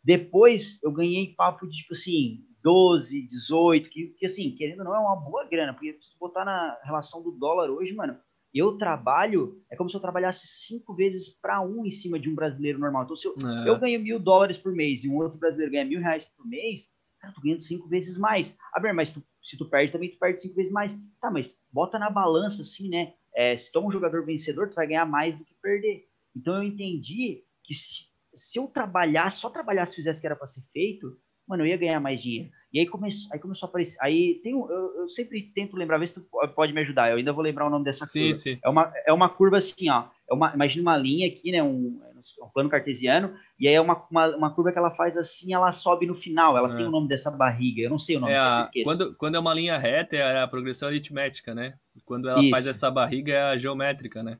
Depois eu ganhei papo de, tipo assim, 12, 18, que, que assim, querendo ou não, é uma boa grana, porque se botar na relação do dólar hoje, mano, eu trabalho, é como se eu trabalhasse cinco vezes para um em cima de um brasileiro normal. Então, se eu, é. eu ganho mil dólares por mês e um outro brasileiro ganha mil reais por mês, cara, eu tô ganhando cinco vezes mais. Ah, bem, mas tu, se tu perde também, tu perde cinco vezes mais. Tá, mas bota na balança assim, né? É, se tu é um jogador vencedor, tu vai ganhar mais do que perder. Então eu entendi que se, se eu trabalhar, só trabalhar se fizesse o que era para ser feito, mano, eu ia ganhar mais dinheiro. E aí começou, aí começou a aparecer. Aí tem um, eu, eu, sempre tento lembrar, ver se tu pode me ajudar. Eu ainda vou lembrar o nome dessa sim, curva. Sim. É uma, é uma curva assim, ó. É uma, imagina uma linha aqui, né? Um, um plano cartesiano, e aí é uma, uma, uma, curva que ela faz assim, ela sobe no final. Ela é. tem o nome dessa barriga. Eu não sei o nome, é a, quando, quando é uma linha reta, é a progressão aritmética, né? Quando ela Isso. faz essa barriga, é a geométrica, né?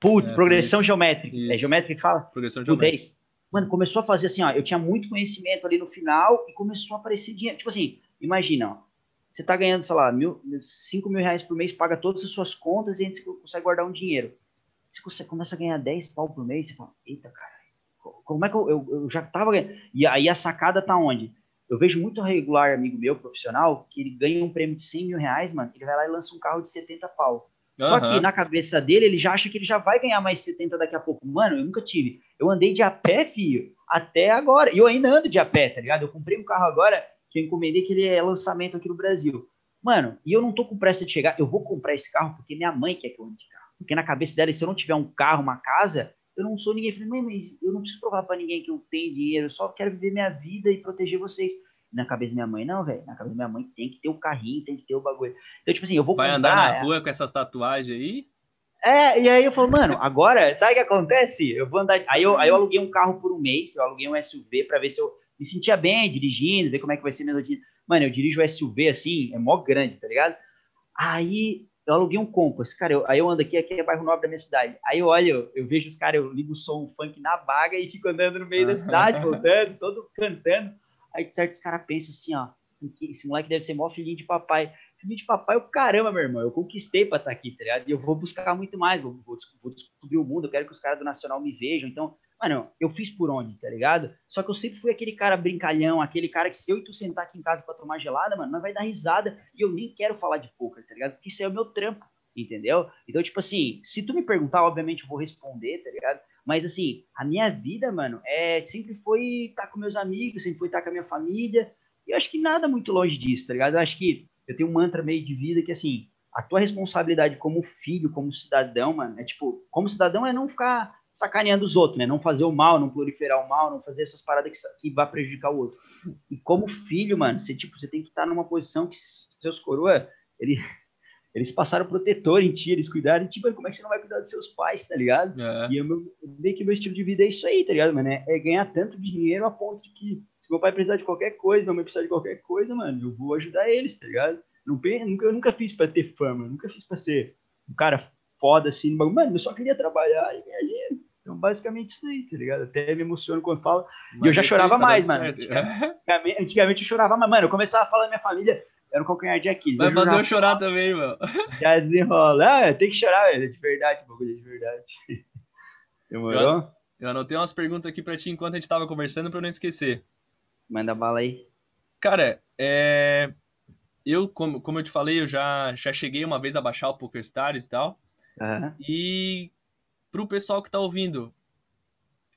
Putz, é, progressão isso. geométrica. É geométrica que fala? Progressão geométrica. Mano, começou a fazer assim, ó. Eu tinha muito conhecimento ali no final e começou a aparecer dinheiro. Tipo assim, imagina, ó, você está ganhando, sei lá, mil, 5 mil reais por mês, paga todas as suas contas e a gente consegue guardar um dinheiro. Você começa a ganhar 10 pau por mês, você fala, eita, cara, como é que eu, eu, eu já tava ganhando? E aí a sacada tá onde? Eu vejo muito regular amigo meu, profissional, que ele ganha um prêmio de 100 mil reais, mano, ele vai lá e lança um carro de 70 pau. Uhum. Só que na cabeça dele, ele já acha que ele já vai ganhar mais 70 daqui a pouco. Mano, eu nunca tive. Eu andei de a pé, filho, até agora. E eu ainda ando de a pé, tá ligado? Eu comprei um carro agora que eu encomendei que ele é lançamento aqui no Brasil. Mano, e eu não tô com pressa de chegar, eu vou comprar esse carro porque minha mãe quer que eu ande de carro. Porque na cabeça dela, se eu não tiver um carro, uma casa, eu não sou ninguém. Eu falei, mãe, mas eu não preciso provar para ninguém que eu tenho dinheiro, eu só quero viver minha vida e proteger vocês. Na cabeça da minha mãe, não, velho. Na cabeça da minha mãe tem que ter o carrinho, tem que ter o bagulho. Então, tipo assim, eu vou Vai andar na rua com essas tatuagens aí? É, e aí eu falo, mano, agora, sabe o que acontece? Eu vou andar. Aí eu, aí eu aluguei um carro por um mês, eu aluguei um SUV para ver se eu me sentia bem dirigindo, ver como é que vai ser minha rotina. Mano, eu dirijo o SUV assim, é mó grande, tá ligado? Aí eu aluguei um Compass, cara, eu, aí eu ando aqui, aqui é bairro nobre da minha cidade. Aí eu olho, eu vejo os caras, eu ligo o som funk na baga e fico andando no meio da cidade, voltando, todo cantando. Aí certos caras pensam assim, ó, esse moleque deve ser mó filhinho de papai. Filhinho de papai, o caramba, meu irmão, eu conquistei pra estar tá aqui, tá ligado? E eu vou buscar muito mais, vou, vou, vou descobrir o mundo, eu quero que os caras do Nacional me vejam. Então, Mano, eu fiz por onde, tá ligado? Só que eu sempre fui aquele cara brincalhão, aquele cara que se eu e tu sentar aqui em casa pra tomar gelada, mano, nós vai dar risada e eu nem quero falar de poker, tá ligado? Porque isso é o meu trampo, entendeu? Então, tipo assim, se tu me perguntar, obviamente eu vou responder, tá ligado? Mas assim, a minha vida, mano, é sempre foi estar tá com meus amigos, sempre foi estar tá com a minha família. E eu acho que nada muito longe disso, tá ligado? Eu acho que eu tenho um mantra meio de vida que assim, a tua responsabilidade como filho, como cidadão, mano, é tipo, como cidadão é não ficar sacaneando os outros, né? Não fazer o mal, não proliferar o mal, não fazer essas paradas que, que vai prejudicar o outro. E como filho, mano, você, tipo, você tem que estar numa posição que seus coroa, ele, eles passaram protetor em ti, eles cuidaram, e tipo, como é que você não vai cuidar dos seus pais, tá ligado? É. E eu, meio que meu estilo de vida é isso aí, tá ligado, mano? É, é ganhar tanto dinheiro a ponto de que se meu pai precisar de qualquer coisa, minha mãe precisar de qualquer coisa, mano, eu vou ajudar eles, tá ligado? Não, eu nunca fiz pra ter fama, nunca fiz pra ser um cara foda assim, mano, eu só queria trabalhar e ganhar dinheiro. Então, basicamente isso aí, tá ligado? Até me emociono quando falo. Mas e eu já chorava tá mais, mano. Antigamente, antigamente, eu chorava mais. Mano, eu começava a falar da minha família, era um calcanhar de Aquiles. Vai fazer eu chorar também, mano. Já desenrola. Ah, tem que chorar, velho. É de verdade, bagulho, de verdade. Demorou? Eu, eu anotei umas perguntas aqui pra ti enquanto a gente tava conversando pra eu não esquecer. Manda bala aí. Cara, é... Eu, como, como eu te falei, eu já, já cheguei uma vez a baixar o PokerStars e tal. Uhum. E pro pessoal que tá ouvindo,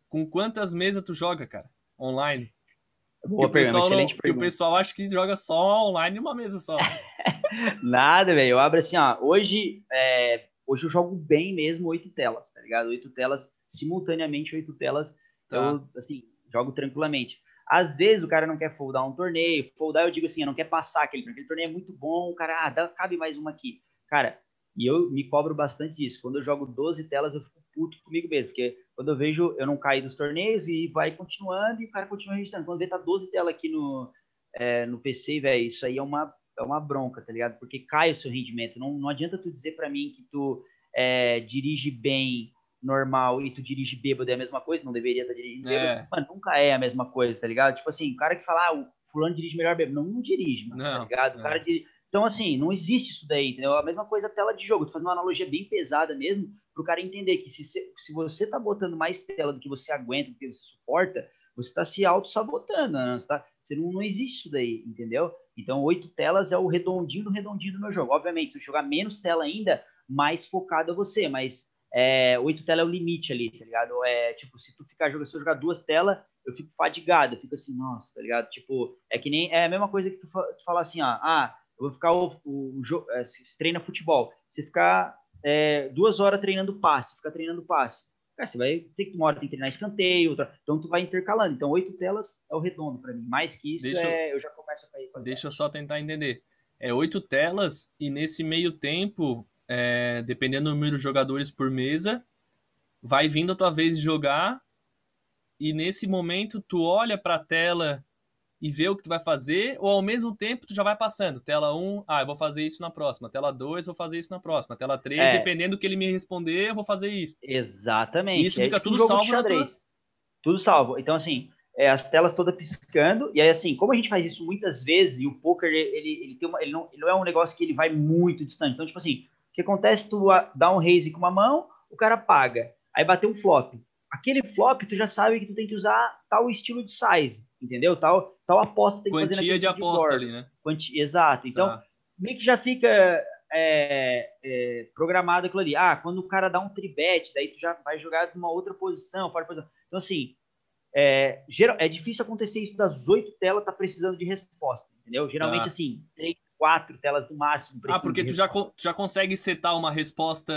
com quantas mesas tu joga, cara? Online? Boa o pessoal não, que o pessoal acha que joga só online numa mesa só. Nada, velho. Eu abro assim, ó. Hoje, é, hoje eu jogo bem mesmo oito telas, tá ligado? Oito telas, simultaneamente oito telas. Tá. Eu, assim, jogo tranquilamente. Às vezes o cara não quer foldar um torneio. Foldar, eu digo assim, não quer passar aquele, aquele torneio é muito bom. O cara, ah, dá, cabe mais uma aqui. Cara, e eu me cobro bastante disso. Quando eu jogo 12 telas, eu fico puto comigo mesmo, porque quando eu vejo eu não cair dos torneios e vai continuando e o cara continua registrando. Quando vê tá 12 telas aqui no, é, no PC, velho, isso aí é uma, é uma bronca, tá ligado? Porque cai o seu rendimento. Não, não adianta tu dizer para mim que tu é, dirige bem normal e tu dirige bêbado é a mesma coisa, não deveria estar tá dirigindo é. bêbado. Mano, nunca é a mesma coisa, tá ligado? Tipo assim, o cara que fala, ah, o fulano dirige melhor bêbado. Não, não dirige, mano, não, tá ligado? O cara dirige então, assim, não existe isso daí, entendeu? A mesma coisa a tela de jogo. Tô fazendo uma analogia bem pesada mesmo, para o cara entender que se, se você tá botando mais tela do que você aguenta, do que você suporta, você está se auto-sabotando, né? Você, tá, você não, não existe isso daí, entendeu? Então, oito telas é o redondinho do redondinho do meu jogo. Obviamente, se eu jogar menos tela ainda, mais focado é você, mas é, oito telas é o limite ali, tá ligado? É, tipo, se tu ficar jogando, se eu jogar duas telas, eu fico fadigado, eu fico assim, nossa, tá ligado? Tipo, é que nem, é a mesma coisa que tu, tu fala assim, ó, ah, eu vou ficar o, o, o é, treina futebol. Você ficar é, duas horas treinando passe, ficar treinando passe. Cara, você vai ter que uma hora tem que treinar escanteio, outra, então tu vai intercalando. Então, oito telas é o redondo para mim. Mais que isso, Deixa eu- é, eu já começo a cair. Deixa eu só tentar entender. É oito telas e nesse meio tempo, é, dependendo do número de jogadores por mesa, vai vindo a tua vez de jogar e nesse momento tu olha pra tela e vê o que tu vai fazer ou ao mesmo tempo tu já vai passando. Tela 1, ah, eu vou fazer isso na próxima. Tela 2, vou fazer isso na próxima. Tela 3, É. dependendo do que ele me responder, eu vou fazer isso. Exatamente. Isso É fica tudo salvo na tua-. Tudo salvo. Então, assim, é, as telas todas piscando, e aí, assim, como a gente faz isso muitas vezes, e o poker, ele, ele, tem uma, ele, não, ele não é um negócio que ele vai muito distante. Então, tipo assim, o que acontece? Tu ah, dá um raise com uma mão, o cara paga. Aí bateu um flop. Aquele flop, tu já sabe que tu tem que usar tal estilo de size, entendeu? Tal, tal aposta tem que fazer Quantia de tipo aposta board. ali, né? Quanti- Exato. Então, Tá. meio que já fica é, é, programado aquilo ali. Ah, quando o cara dá um tribet, daí tu já vai jogar numa outra posição, fora posição. Então, assim, é, geral, é difícil acontecer isso das oito telas tá precisando de resposta, entendeu? Geralmente, Tá. assim, três, quatro telas no máximo. Ah, porque de tu já, tu já consegue setar uma resposta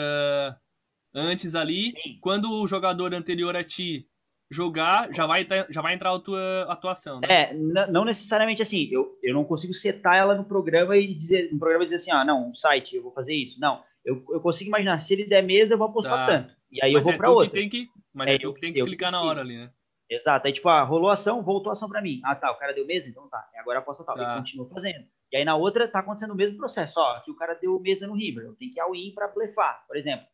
antes ali. Sim. Quando o jogador anterior a ti jogar, já vai, tá- já vai entrar a tua atuação, né? É, não necessariamente assim, eu, eu não consigo setar ela no programa e dizer, no programa dizer assim, ah, não, um site, eu vou fazer isso. Não, eu, eu consigo imaginar, se ele der mesa, eu vou apostar Tá. tanto. E aí mas eu vou é pra tu outra. que tem que, mas É é, tu que tem que que clicar na hora ali, né? Exato. Aí, tipo, ah, rolou ação, voltou a ação pra mim. Ah, tá, o cara deu mesa? Então tá. Agora aposta tal. Tá. Ele continua fazendo. E aí na outra tá acontecendo o mesmo processo. Ó, aqui o cara deu mesa no River. Eu tenho que ir ao win pra blefar, por exemplo.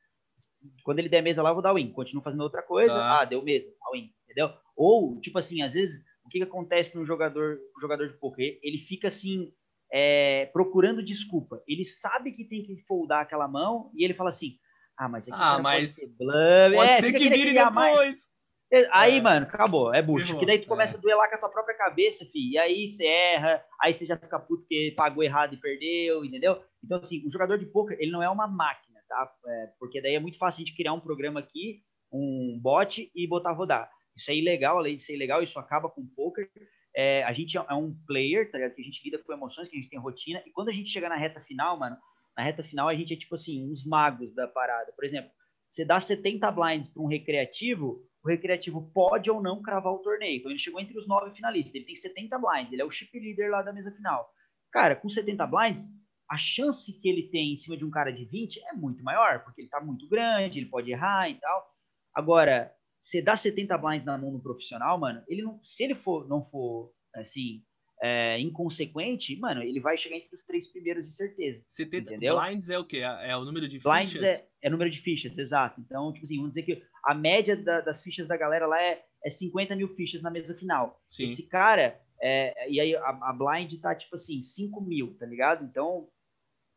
Quando ele der mesa lá, eu vou dar win. Continuo fazendo outra coisa. Tá. Ah, deu mesa, all win. Entendeu? Ou, tipo assim, às vezes, o que, que acontece no jogador, no jogador de poker? Ele fica assim, é, procurando desculpa. Ele sabe que tem que foldar aquela mão e ele fala assim. Ah, mas aqui Ah, mas pode ser bluff. Pode É, ser que vire criar mais. depois. É, Aí, É. mano, acabou. É bucha. Porque daí tu é. começa a duelar com a tua própria cabeça, fi. E aí você erra, aí você já fica puto porque pagou errado e perdeu, entendeu? Então, assim, o jogador de poker, ele não é uma máquina, tá? É, porque daí é muito fácil gente criar um programa aqui, um bot e botar rodar. Isso é ilegal, além de ser ilegal, isso acaba com o poker. É, a gente é um player, tá ligado? Que a gente lida com emoções, que a gente tem rotina. E quando a gente chega na reta final, mano, na reta final a gente é tipo assim, uns magos da parada. Por exemplo, você dá 70 blinds para um recreativo, o recreativo pode ou não cravar o torneio. Então ele chegou entre os nove finalistas. Ele tem 70 blinds, ele é o chip leader lá da mesa final. Cara, com 70 blinds, a chance que ele tem em cima de um cara de 20 é muito maior, porque ele tá muito grande, ele pode errar e tal. Agora, você dá 70 blinds na mão do profissional, mano, ele não, se ele for, não for, assim, é, inconsequente, mano, ele vai chegar entre os três primeiros de certeza. 70 Entendeu? blinds é o quê? É é o número de Blinds fichas? é, é número de fichas, exato. Então, tipo assim, vamos dizer que a média da- das fichas da galera lá é, é 50 mil fichas na mesa final. Sim. Esse cara, é, e aí a, a blind tá tipo assim, 5 mil, tá ligado? Então,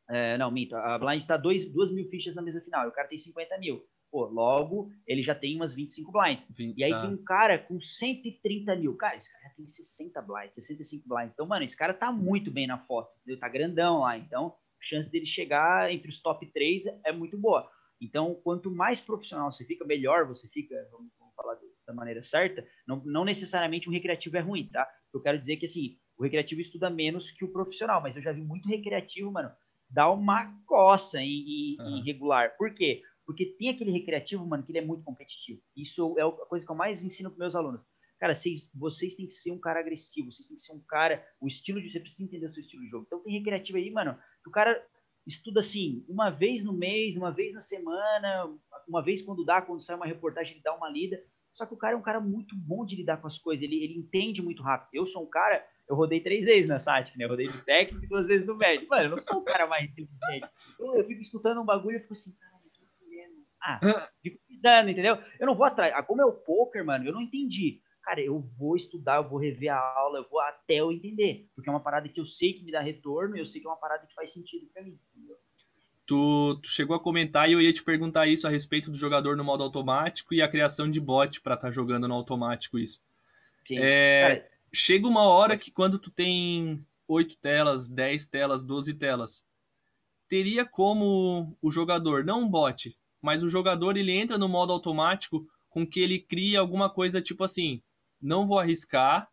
é, não, minto, a blind tá 2 mil fichas na mesa final, e o cara tem 50 mil. Pô, logo, ele já tem umas 25 blinds. Vim- E aí tá. tem um cara com 130 mil. Cara, esse cara já tem 60 blinds, 65 blinds. Então, mano, esse cara tá muito bem na foto, entendeu? Tá grandão lá. Então, a chance dele chegar entre os top 3 é muito boa. Então, quanto mais profissional você fica, melhor você fica, vamos, vamos falar da maneira certa. Não, não necessariamente um recreativo é ruim, tá? Eu quero dizer que, assim, o recreativo estuda menos que o profissional, mas eu já vi muito recreativo, mano, dar uma coça em, em- em Aham. regular. Por quê? Porque tem aquele recreativo, mano, que ele é muito competitivo. Isso é a coisa que eu mais ensino para meus alunos. Cara, vocês, vocês têm que ser um cara agressivo, vocês têm que ser um cara. O estilo de. Você precisa entender o seu estilo de jogo. Então tem recreativo aí, mano, que o cara estuda assim, uma vez no mês, uma vez na semana, uma vez quando dá, quando sai uma reportagem, ele dá uma lida. Só que o cara é um cara muito bom de lidar com as coisas, ele, ele entende muito rápido. Eu sou um cara, eu rodei três vezes na SAT, né? Eu rodei no técnico e duas vezes no médio. Mano, eu não sou o cara mais inteligente. Eu, eu fico escutando um bagulho e fico assim, cara, eu tô entendendo. Ah, fico lidando, entendeu? Eu não vou atrás. Ah, como é o poker, mano, eu não entendi. Cara, eu vou estudar, eu vou rever a aula, eu vou até eu entender. Porque é uma parada que eu sei que me dá retorno e eu sei que é uma parada que faz sentido pra mim. Entendeu? Tu, tu chegou a comentar e eu ia te perguntar isso a respeito do jogador no modo automático e a criação de bot pra estar jogando no automático isso. Sim. É, Cara, chega uma hora que quando tu tem 8 telas, 10 telas, 12 telas, teria como o jogador, não um bot, mas o jogador ele entra no modo automático com que ele cria alguma coisa tipo assim, não vou arriscar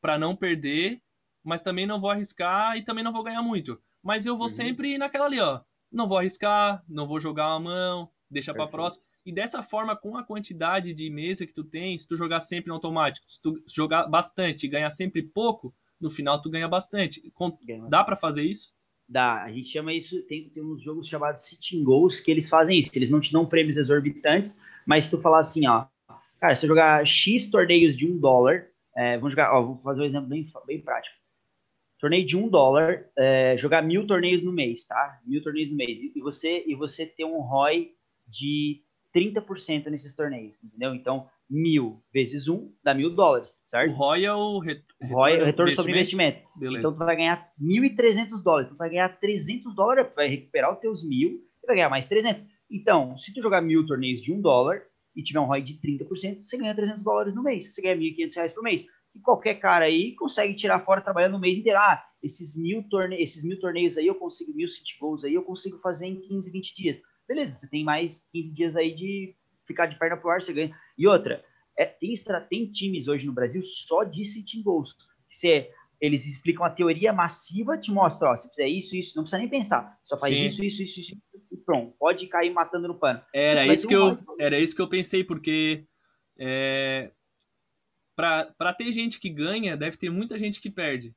pra não perder, mas também não vou arriscar e também não vou ganhar muito. Mas eu vou Uhum. sempre ir naquela ali, ó. Não vou arriscar, não vou jogar a mão, deixa pra Perfeito. próxima. E dessa forma, com a quantidade de mesa que tu tem, se tu jogar sempre no automático, se tu jogar bastante e ganhar sempre pouco, no final tu ganha bastante. Dá para fazer isso? Dá. A gente chama isso, tem, tem uns jogos chamados sitting goals que eles fazem isso. Eles não te dão prêmios exorbitantes, mas se tu falar assim, ó, cara, se eu jogar X torneios de um dólar, é, vamos jogar, ó, vou fazer um exemplo bem, bem prático. Torneio de um dólar, é, jogar mil torneios no mês, tá? Mil torneios no mês. E você, e você ter um ROI de 30% nesses torneios, entendeu? Então, mil vezes um dá mil dólares, certo? O ROI é o, o ROI é o retorno sobre investimento. Beleza. Então, tu vai ganhar 1.300 dólares. Tu vai ganhar 300 dólares, vai recuperar os teus mil e vai ganhar mais 300. Então, se tu jogar mil torneios de um dólar e tiver um ROI de 30%, você ganha 300 dólares no mês. Você ganha 1.500 reais por mês. E qualquer cara aí consegue tirar fora trabalhando no mês inteiro. Ah, esses mil, torne esses mil torneios aí eu consigo, mil city goals aí eu consigo fazer em 15, 20 dias beleza, você tem mais 15 dias aí de ficar de perna pro ar, você ganha. E outra, é, tem, tem times hoje no Brasil só de sitting goals. Você, eles explicam a teoria massiva, te mostram, ó, se fizer isso, isso, não precisa nem pensar. Só faz isso, isso, isso, isso, e pronto. Pode cair matando no pano. Era isso, que eu, era isso que eu pensei, porque é, para ter gente que ganha, deve ter muita gente que perde.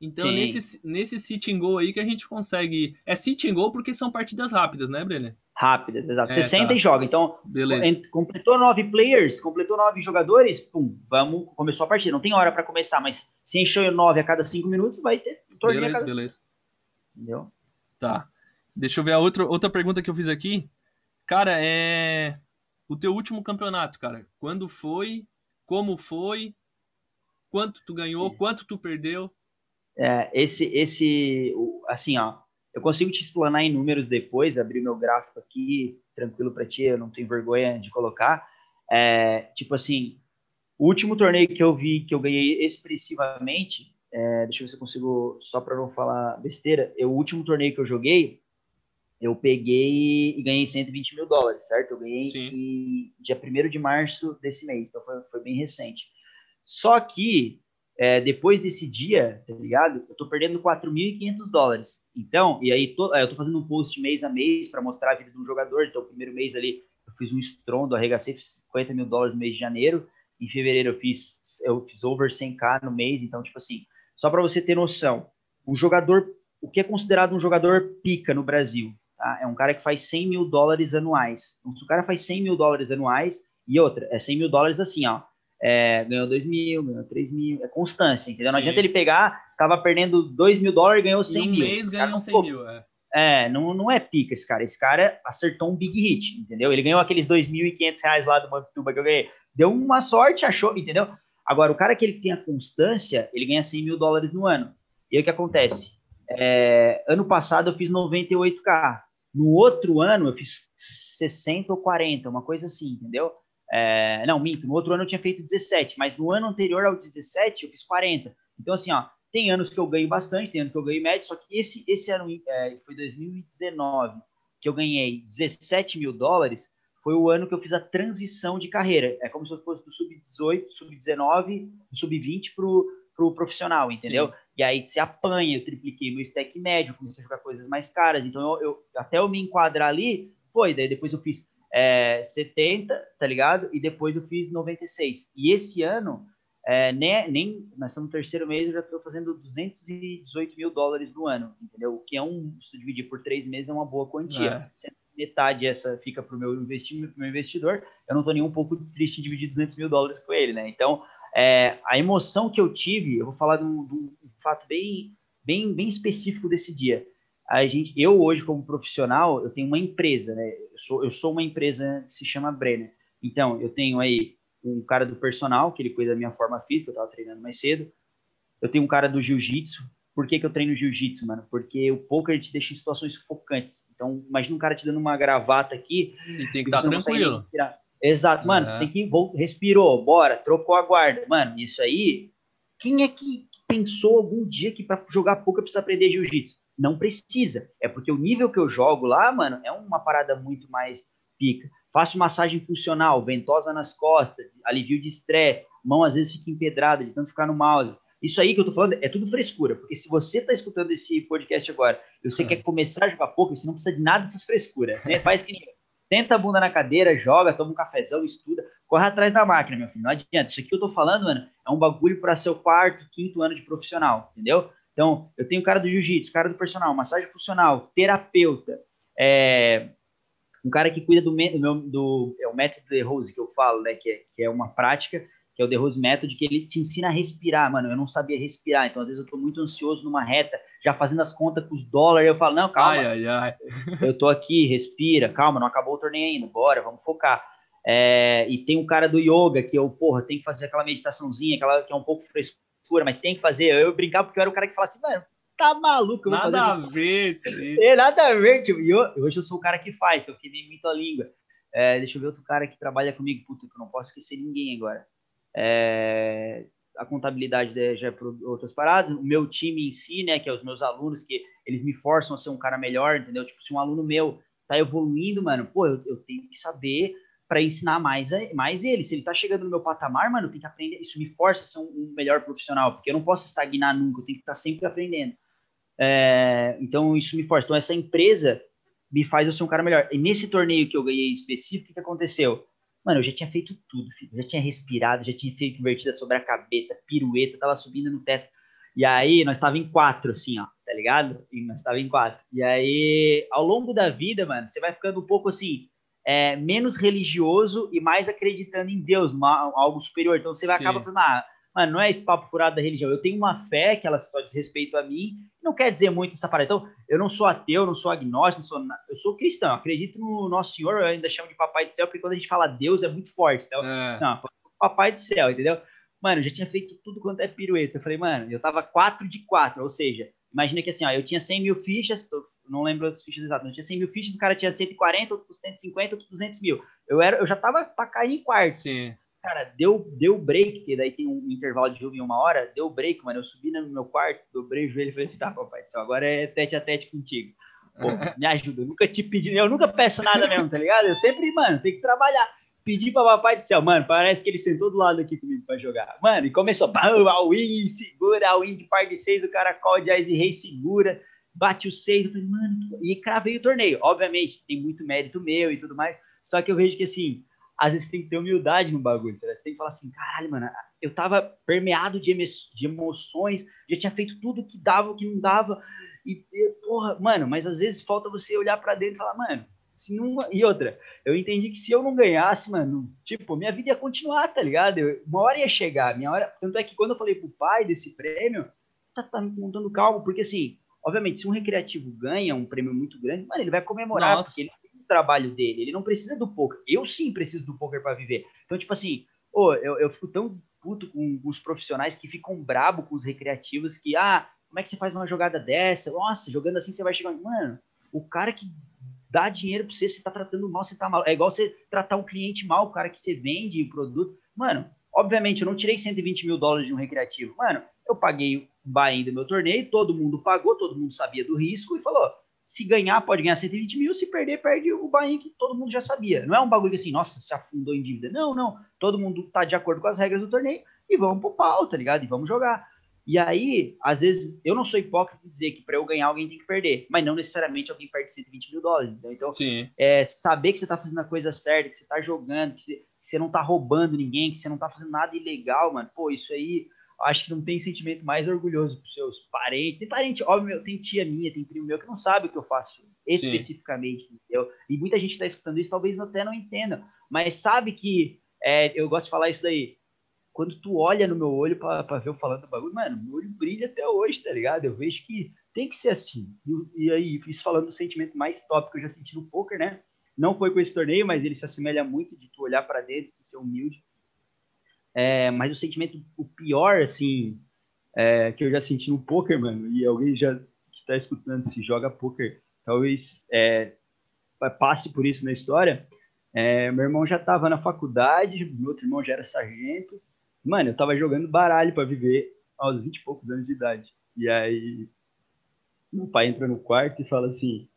Então, Sim. nesse, nesse sit and go aí que a gente consegue. É sit and go porque são partidas rápidas, né, Brenner? Rápidas, exato. É, Você senta tá. e joga. Então, Beleza. completou nove players, completou nove jogadores, pum, vamos, começou a partida. Não tem hora para começar, mas se encheu nove a cada cinco minutos, vai ter torneio Beleza, cada... beleza. Entendeu? Tá. Deixa eu ver a outra, outra pergunta que eu fiz aqui. Cara, é. O teu último campeonato, cara. Quando foi? Como foi? Quanto tu ganhou? Quanto tu perdeu? É, esse, esse, assim, ó, eu consigo te explanar em números depois, abrir meu gráfico aqui, tranquilo para ti, eu não tenho vergonha de colocar. É, tipo assim, o último torneio que eu vi que eu ganhei expressivamente, é, deixa eu ver se eu consigo, só para não falar besteira, eu, o último torneio que eu joguei, eu peguei e ganhei 120 mil dólares, certo? Eu ganhei em, dia 1 de março desse mês, então foi, foi bem recente. Só que é, depois desse dia, tá ligado? Eu tô perdendo 4.500 dólares. Então, e aí tô, é, eu tô fazendo um post mês a mês para mostrar a vida de um jogador. Então, o primeiro mês ali eu fiz um estrondo, arregacei 50 mil dólares no mês de janeiro. Em fevereiro eu fiz, eu fiz over 100k no mês. Então, tipo assim, só para você ter noção, um jogador, o que é considerado um jogador pica no Brasil? Tá? É um cara que faz 100 mil dólares anuais. Então, se o cara faz 100 mil dólares anuais, e outra, é 100 mil dólares assim, ó é, ganhou 2 mil, ganhou 3 mil, é constância, entendeu? Não Sim. adianta ele pegar, tava perdendo 2 mil dólares e ganhou 100 um mil. mês ganhou 100 mil, é. É, não, não é pica esse cara. Esse cara acertou um big hit, entendeu? Ele ganhou aqueles 2.500 reais lá do Mantuba que eu ganhei. Deu uma sorte, achou, entendeu? Agora, o cara que ele tem a constância, ele ganha 100 mil dólares no ano. E aí o que acontece? É, ano passado eu fiz 98k. No outro ano eu fiz 60 ou 40, uma coisa assim, entendeu? É, não, minto, no outro ano eu tinha feito 17, mas no ano anterior ao 17 eu fiz 40. Então, assim, ó, tem anos que eu ganho bastante, tem anos que eu ganho médio, só que esse, esse ano é, foi 2019, que eu ganhei 17 mil dólares, foi o ano que eu fiz a transição de carreira. É como se eu fosse do sub-18, sub-19, do sub-20 pro, pro profissional, entendeu? Sim. E aí se apanha, eu tripliquei meu stack médio, comecei a jogar coisas mais caras. Então, eu, eu até eu me enquadrar ali, foi. Daí depois eu fiz é, 70, tá ligado? E depois eu fiz 96. E esse ano, é, nem, nem nós estamos no terceiro mês, eu já estou fazendo 218 mil dólares no ano, entendeu? O que é um, se dividir por três meses, é uma boa quantia. É. Metade essa fica para o meu, meu investidor, eu não estou nem um pouco triste em dividir 200 mil dólares com ele, né? Então, é, a emoção que eu tive, eu vou falar de um, de um fato bem, bem, bem específico desse dia a gente, eu hoje como profissional, eu tenho uma empresa, né? Eu sou, eu sou uma empresa que se chama Brenner. Então, eu tenho aí um cara do personal, que ele cuida da minha forma física, eu tava treinando mais cedo. Eu tenho um cara do jiu-jitsu. Por que, que eu treino jiu-jitsu, mano? Porque o poker te deixa em situações sufocantes. Então, imagina um cara te dando uma gravata aqui. E tem que estar tá tranquilo. Exato, mano. Uhum. Tem que. Respirou, bora, trocou a guarda. Mano, isso aí. Quem é que pensou algum dia que para jogar poker precisa aprender jiu-jitsu? Não precisa. É porque o nível que eu jogo lá, mano, é uma parada muito mais pica. Faço massagem funcional, ventosa nas costas, alivio de estresse, mão às vezes fica empedrada de tanto ficar no mouse. Isso aí que eu tô falando é tudo frescura, porque se você tá escutando esse podcast agora e você é. quer começar a jogar pouco, você não precisa de nada dessas frescuras, né? Faz que nem Senta a bunda na cadeira, joga, toma um cafezão, estuda, corre atrás da máquina, meu filho. Não adianta. Isso aqui eu tô falando, mano, é um bagulho para seu quarto, quinto ano de profissional, entendeu? Então, eu tenho cara do jiu-jitsu, cara do personal, massagem funcional, terapeuta, é, um cara que cuida do, do, do é o método de Rose que eu falo, né, que é, que é uma prática, que é o The Rose Method, que ele te ensina a respirar, mano, eu não sabia respirar, então às vezes eu tô muito ansioso numa reta, já fazendo as contas com os dólares, eu falo, não, calma, ai, ai, ai. eu tô aqui, respira, calma, não acabou o torneio ainda, bora, vamos focar. É, e tem um cara do yoga que eu, porra, tem que fazer aquela meditaçãozinha, aquela que é um pouco frescura, mas tem que fazer. Eu, brincava porque eu era o cara que falava assim, mano, tá maluco? nada a ver, é, nada a ver, tipo, e eu, hoje eu sou o cara que faz, então que nem mito a língua. É, deixa eu ver outro cara que trabalha comigo, puta, que eu não posso esquecer ninguém agora. É, a contabilidade já é para outras paradas, o meu time em si, né, que é os meus alunos, que eles me forçam a ser um cara melhor, entendeu? Tipo, se um aluno meu tá evoluindo, mano, pô, eu, eu tenho que saber para ensinar mais, mais ele. Se ele tá chegando no meu patamar, mano, tem que aprender. Isso me força a ser um, melhor profissional, porque eu não posso estagnar nunca, eu tenho que estar sempre aprendendo. É, então, isso me força. Então, essa empresa me faz eu ser um cara melhor. E nesse torneio que eu ganhei específico, o que aconteceu? Mano, eu já tinha feito tudo, filho. Eu já tinha respirado, já tinha feito invertida sobre a cabeça, pirueta, tava subindo no teto. E aí, nós tava em quatro, assim, ó, tá ligado? E nós tava em quatro. E aí, ao longo da vida, mano, você vai ficando um pouco assim, é, menos religioso e mais acreditando em Deus, uma, algo superior. Então você vai acabar falando, ah, mano, não é esse papo furado da religião. Eu tenho uma fé que ela só diz respeito a mim, não quer dizer muito essa parada. Então, eu não sou ateu, não sou agnóstico, não sou, eu sou cristão, acredito no Nosso Senhor, eu ainda chamo de Papai do Céu, porque quando a gente fala Deus é muito forte. Então, é. não, Papai do Céu, entendeu? Mano, eu já tinha feito tudo quanto é pirueta. Eu falei, mano, eu tava 4 de 4, ou seja, imagina que assim, ó, eu tinha 100 mil fichas, não lembro as fichas exatas, mas tinha 100 mil fichas, o cara tinha 140, outro 150, outro 200 mil. Eu, era, eu já tava pra cair em quarto. Sim. Cara, deu, deu break, que daí tem um intervalo de jogo em uma hora, deu break, mano. Eu subi no meu quarto, dobrei o joelho e falei assim, tá, papai, agora é tete a tete contigo. Pô, me ajuda, eu nunca te pedi, eu nunca peço nada mesmo, tá ligado? Eu sempre, mano, tem que trabalhar. Pedi pra papai do céu, mano, parece que ele sentou do lado aqui comigo pra jogar. Mano, e começou, all win, segura, all win de par de seis, o cara call de Ice Rei, segura bate o seis, eu falei, mano, e cravei o torneio. Obviamente, tem muito mérito meu e tudo mais, só que eu vejo que, assim, às vezes tem que ter humildade no bagulho, tá? Você tem que falar assim, caralho, mano, eu tava permeado de, de emoções, já tinha feito tudo que dava, o que não dava, e, e, porra, mano, mas às vezes falta você olhar para dentro e falar, mano, se não... E outra, eu entendi que se eu não ganhasse, mano, tipo, minha vida ia continuar, tá ligado? Eu, uma hora ia chegar, minha hora... Tanto é que quando eu falei pro pai desse prêmio, tá, tá me montando calmo, porque assim, Obviamente, se um recreativo ganha um prêmio muito grande, mano, ele vai comemorar, Nossa. porque ele tem o trabalho dele, ele não precisa do poker. Eu sim preciso do poker para viver. Então, tipo assim, oh, eu, eu fico tão puto com os profissionais que ficam brabo com os recreativos que, ah, como é que você faz uma jogada dessa? Nossa, jogando assim você vai chegar. Mano, o cara que dá dinheiro pra você, você tá tratando mal, você tá mal. É igual você tratar um cliente mal, o cara que você vende o produto. Mano, obviamente, eu não tirei 120 mil dólares de um recreativo. Mano, eu paguei buy-in do meu torneio, todo mundo pagou, todo mundo sabia do risco e falou: se ganhar, pode ganhar 120 mil, se perder, perde o buy-in que todo mundo já sabia. Não é um bagulho assim, nossa, se afundou em dívida. Não, não. Todo mundo tá de acordo com as regras do torneio e vamos pro pau, tá ligado? E vamos jogar. E aí, às vezes, eu não sou hipócrita de dizer que para eu ganhar alguém tem que perder, mas não necessariamente alguém perde 120 mil dólares. Então, então é, saber que você tá fazendo a coisa certa, que você tá jogando, que você, que você não tá roubando ninguém, que você não tá fazendo nada ilegal, mano. Pô, isso aí acho que não tem sentimento mais orgulhoso para seus parentes. Tem parente, óbvio, tem tia minha, tem primo meu que não sabe o que eu faço especificamente, entendeu? E muita gente está escutando isso, talvez até não entenda, mas sabe que é, eu gosto de falar isso daí. Quando tu olha no meu olho para ver eu falando do bagulho, mano, meu olho brilha até hoje, tá ligado? Eu vejo que tem que ser assim. E, e aí, isso falando do sentimento mais top que eu já senti no poker, né? Não foi com esse torneio, mas ele se assemelha muito de tu olhar para dentro e ser humilde é, mas o sentimento, o pior, assim, é, que eu já senti no poker, mano, e alguém já está escutando se joga poker, talvez é, passe por isso na história. É, meu irmão já estava na faculdade, meu outro irmão já era sargento. Mano, eu tava jogando baralho para viver aos 20 e poucos anos de idade. E aí, meu pai entra no quarto e fala assim: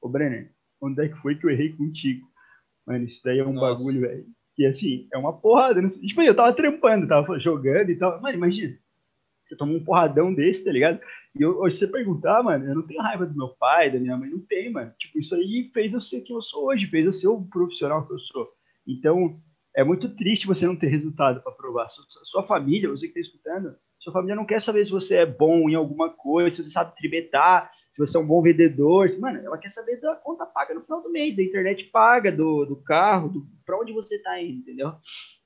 Ô Brenner, onde é que foi que eu errei contigo? Mano, isso daí é um Nossa. bagulho, velho que assim, é uma porrada. Tipo, eu tava trampando, tava jogando e tal. Mano, imagina. Você toma um porradão desse, tá ligado? E eu, você perguntar, mano, eu não tenho raiva do meu pai, da minha mãe, não tem, mano. Tipo, isso aí fez eu ser quem eu sou hoje, fez eu ser o profissional que eu sou. Então, é muito triste você não ter resultado para provar. Sua, sua, família, você que está escutando, sua família não quer saber se você é bom em alguma coisa, se você sabe tribetar, se você é um bom vendedor. Mano, ela quer saber da conta paga no final do mês, da internet paga, do, do carro, do, para onde você está indo, entendeu?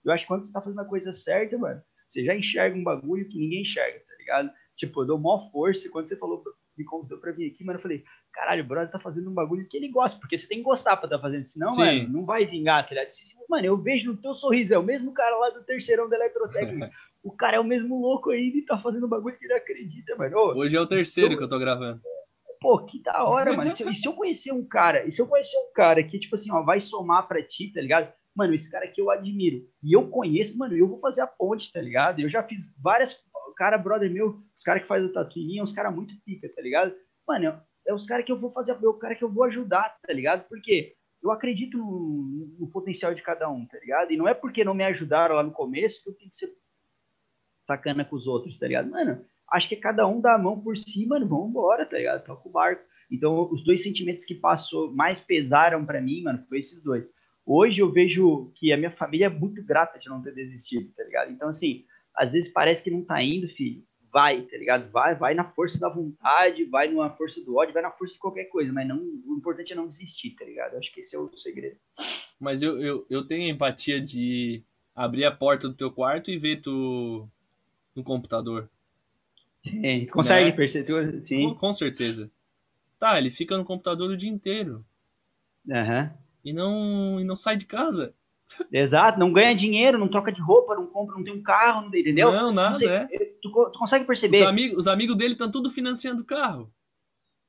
Eu acho que quando você está fazendo a coisa certa, mano, você já enxerga um bagulho que ninguém enxerga, tá ligado? Tipo, eu dou maior força. Quando você falou, me convidou pra vir aqui, mano, eu falei, caralho, o brother tá fazendo um bagulho que ele gosta, porque você tem que gostar pra estar tá fazendo, senão, Sim. mano, não vai vingar, tá ligado? Mano, eu vejo no teu sorriso, é o mesmo cara lá do terceirão da Eletrotécnica. o cara é o mesmo louco ainda e tá fazendo um bagulho que ele acredita, mano. Ô, Hoje é o terceiro eu... que eu tô gravando. Pô, que da hora, mano. E se, eu, e se eu conhecer um cara, e se eu conhecer um cara que, tipo assim, ó, vai somar pra ti, tá ligado? mano, esse cara aqui eu admiro. E eu conheço, mano, eu vou fazer a ponte, tá ligado? Eu já fiz várias. Cara, brother meu, os caras que fazem o tatuinho, os caras muito pica, tá ligado? Mano, é os caras que eu vou fazer, é o cara que eu vou ajudar, tá ligado? Porque eu acredito no, no, potencial de cada um, tá ligado? E não é porque não me ajudaram lá no começo que eu tenho que ser sacana com os outros, tá ligado? Mano, acho que cada um dá a mão por cima, mano, vamos embora, tá ligado? Toca o barco. Então, os dois sentimentos que passou, mais pesaram para mim, mano, foi esses dois. Hoje eu vejo que a minha família é muito grata de não ter desistido, tá ligado? Então, assim, às vezes parece que não tá indo, filho. Vai, tá ligado? Vai, vai na força da vontade, vai na força do ódio, vai na força de qualquer coisa, mas não, o importante é não desistir, tá ligado? Acho que esse é o segredo. Mas eu, eu, eu tenho empatia de abrir a porta do teu quarto e ver tu no computador. Sim, consegue né? perceber? Sim. Com, com, certeza. Tá, ele fica no computador o dia inteiro. Uhum e não, e não sai de casa. Exato, não ganha dinheiro, não troca de roupa, não compra, não tem um carro, entendeu? Não, nada, sei, é. Tu, tu, consegue perceber? Os, amigos, os amigos dele estão tudo financiando o carro.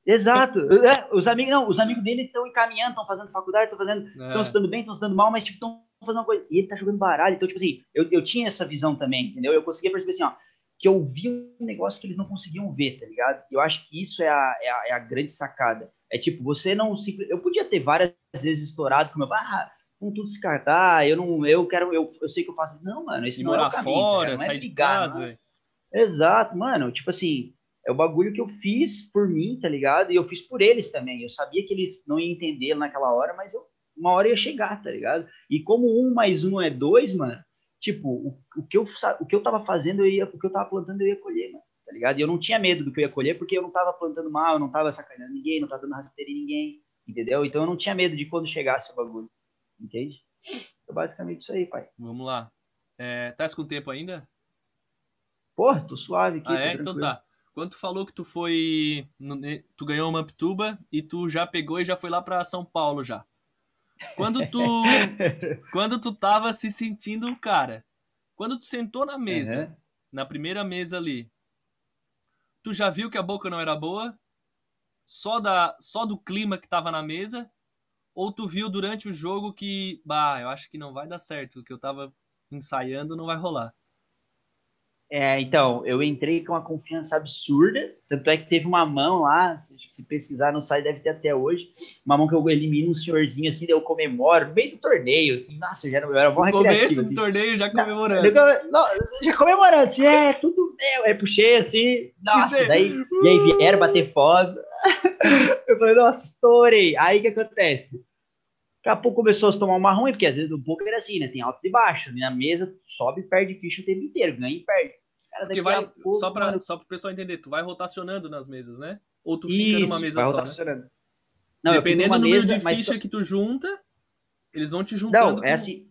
Exato. É, os amigos, não, os amigos dele estão encaminhando, estão fazendo faculdade, estão fazendo, estão é. se dando bem, estão se dando mal, mas tipo, estão fazendo uma coisa. E ele tá jogando baralho. Então, tipo assim, eu, eu tinha essa visão também, entendeu? Eu conseguia perceber assim, ó, que eu vi um negócio que eles não conseguiam ver, tá ligado? Eu acho que isso é a, é a, é a grande sacada. É tipo, você não se. Eu podia ter várias vezes estourado com meu. Ah, com tudo descartar, eu não. Eu quero. Eu, eu sei que eu faço. Não, mano, esse e não morar é o caminho, fora, cara, não é sair brigar, de casa. Exato, mano. Tipo assim, é o bagulho que eu fiz por mim, tá ligado? E eu fiz por eles também. Eu sabia que eles não iam entender naquela hora, mas eu, uma hora ia chegar, tá ligado? E como um mais um é dois, mano, tipo, o, o, que, eu, o que eu tava fazendo, eu ia, o que eu tava plantando, eu ia colher, mano tá ligado? E eu não tinha medo do que eu ia colher, porque eu não tava plantando mal, eu não tava sacaneando ninguém, não tava dando rasteira em ninguém, entendeu? Então eu não tinha medo de quando chegasse o bagulho, entende? Então, basicamente isso aí, pai. Vamos lá. É, tá com tempo ainda? Porra, tô suave aqui. Ah, é? Então tá. Quando tu falou que tu foi. Tu ganhou uma Pituba e tu já pegou e já foi lá pra São Paulo já. Quando tu. quando tu tava se sentindo o cara. Quando tu sentou na mesa, uhum. na primeira mesa ali, Tu já viu que a boca não era boa? Só, da, só do clima que tava na mesa? Ou tu viu durante o jogo que, bah, eu acho que não vai dar certo, o que eu tava ensaiando não vai rolar? É, então, eu entrei com uma confiança absurda, tanto é que teve uma mão lá, se pesquisar no site deve ter até hoje, uma mão que eu elimino um senhorzinho assim, daí eu comemoro, no meio do torneio, assim, nossa, já não, eu era bom No começo do assim. torneio já comemorando. Não, já comemorando, assim, é, tudo meu, aí puxei assim, nossa, puxei. daí, e aí vieram bater foto, eu falei, nossa, estourei, aí o que acontece? Daqui a pouco começou a se tomar uma ruim, porque às vezes o poker é assim, né? Tem altos e baixos. Na mesa, sobe e perde ficha o tempo inteiro, ganha e perde. Cara, porque vai, pouco, só para mano... só o pessoal entender, tu vai rotacionando nas mesas, né? Ou tu fica numa mesa só, né? Não, Dependendo do número mesa, de ficha mas... que tu junta, eles vão te juntando. Não, é assim.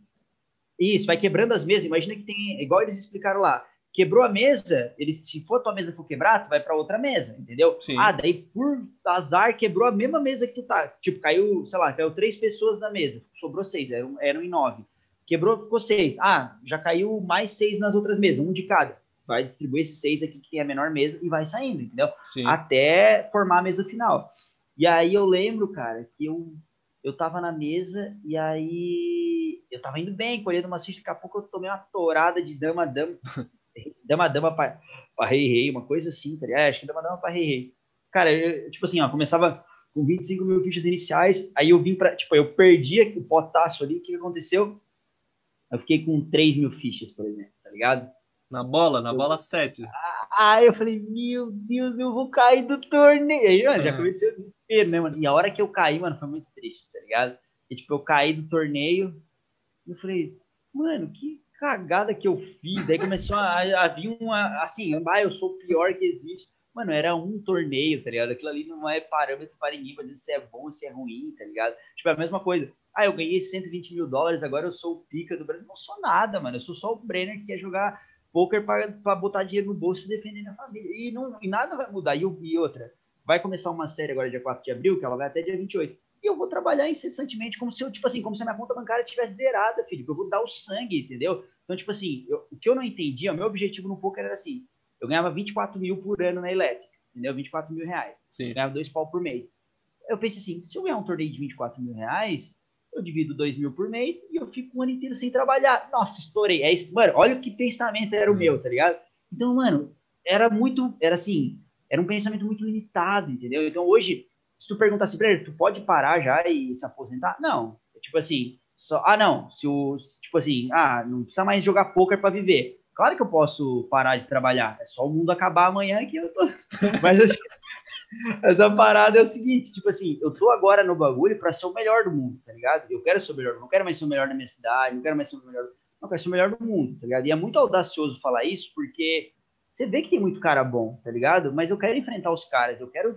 Isso, vai quebrando as mesas. Imagina que tem, igual eles explicaram lá, quebrou a mesa, eles, se for tua mesa for quebrar, tu vai para outra mesa, entendeu? Sim. Ah, daí por azar quebrou a mesma mesa que tu tá. Tipo, caiu, sei lá, caiu três pessoas na mesa, sobrou seis, eram, eram em nove. Quebrou, ficou seis. Ah, já caiu mais seis nas outras mesas, um de cada. Vai distribuir esses seis aqui que tem a menor mesa e vai saindo, entendeu? Sim. Até formar a mesa final. E aí eu lembro, cara, que eu, eu tava na mesa e aí eu tava indo bem, colhendo uma fichas, daqui a pouco eu tomei uma torada de dama, dama. Dama Dama pra, pra Rei Rei, uma coisa assim, tá ligado? É, acho que Dama Dama pra Rei Rei. Cara, eu, tipo assim, ó, começava com 25 mil fichas iniciais, aí eu vim pra, tipo, eu perdi o potaço ali, o que aconteceu? Eu fiquei com 3 mil fichas, por exemplo, tá ligado? Na bola, na bola 7. Aí eu falei, meu Deus, eu vou cair do torneio. Aí, mano, já É. comecei o desespero, né, mano? E a hora que eu caí, mano, foi muito triste, tá ligado? E, tipo, eu caí do torneio. E eu falei, mano, que cagada que eu fiz. Daí começou a, a vir uma, assim, ah, eu sou o pior que existe. Mano, era um torneio, tá ligado? Aquilo ali não é parâmetro para ninguém pra dizer se é bom, se é ruim, tá ligado? Tipo, é a mesma coisa. Ah, eu ganhei 120 mil dólares, agora eu sou o pica do Brasil. Não sou nada, mano. Eu sou só o Brenner que quer jogar poker para botar dinheiro no bolso e defender minha família. E, não, e nada vai mudar. E, e, outra, vai começar uma série agora dia 4 de abril, que ela vai até dia 28. E eu vou trabalhar incessantemente como se eu, tipo assim, como se a minha conta bancária tivesse zerada, filho. Eu vou dar o sangue, entendeu? Então, tipo assim, eu, o que eu não entendia, o meu objetivo no poker era assim, eu ganhava 24 mil por ano na elétrica, entendeu? 24 mil reais. Sim. Eu ganhava dois pau por mês. Eu pensei assim, se eu ganhar um torneio de 24 mil reais, eu divido 2 mil por mês e eu fico um ano inteiro sem trabalhar. Nossa, estourei. É isso. Mano, olha que pensamento era o meu, tá ligado? Então, mano, era muito, era assim, era um pensamento muito limitado, entendeu? Então, hoje, se tu perguntar assim, tu pode parar já e se aposentar? Não. É tipo assim, só, ah, não, se o, tipo assim, ah, não precisa mais jogar poker para viver. Claro que eu posso parar de trabalhar, é só o mundo acabar amanhã que eu tô. Mas assim, essa parada é o seguinte, tipo assim, eu tô agora no bagulho para ser o melhor do mundo, tá ligado? Eu quero ser o melhor, não quero mais ser o melhor da minha cidade, não quero mais ser o melhor, não quero ser o melhor do mundo, tá ligado? E é muito audacioso falar isso porque você vê que tem muito cara bom, tá ligado? Mas eu quero enfrentar os caras, eu quero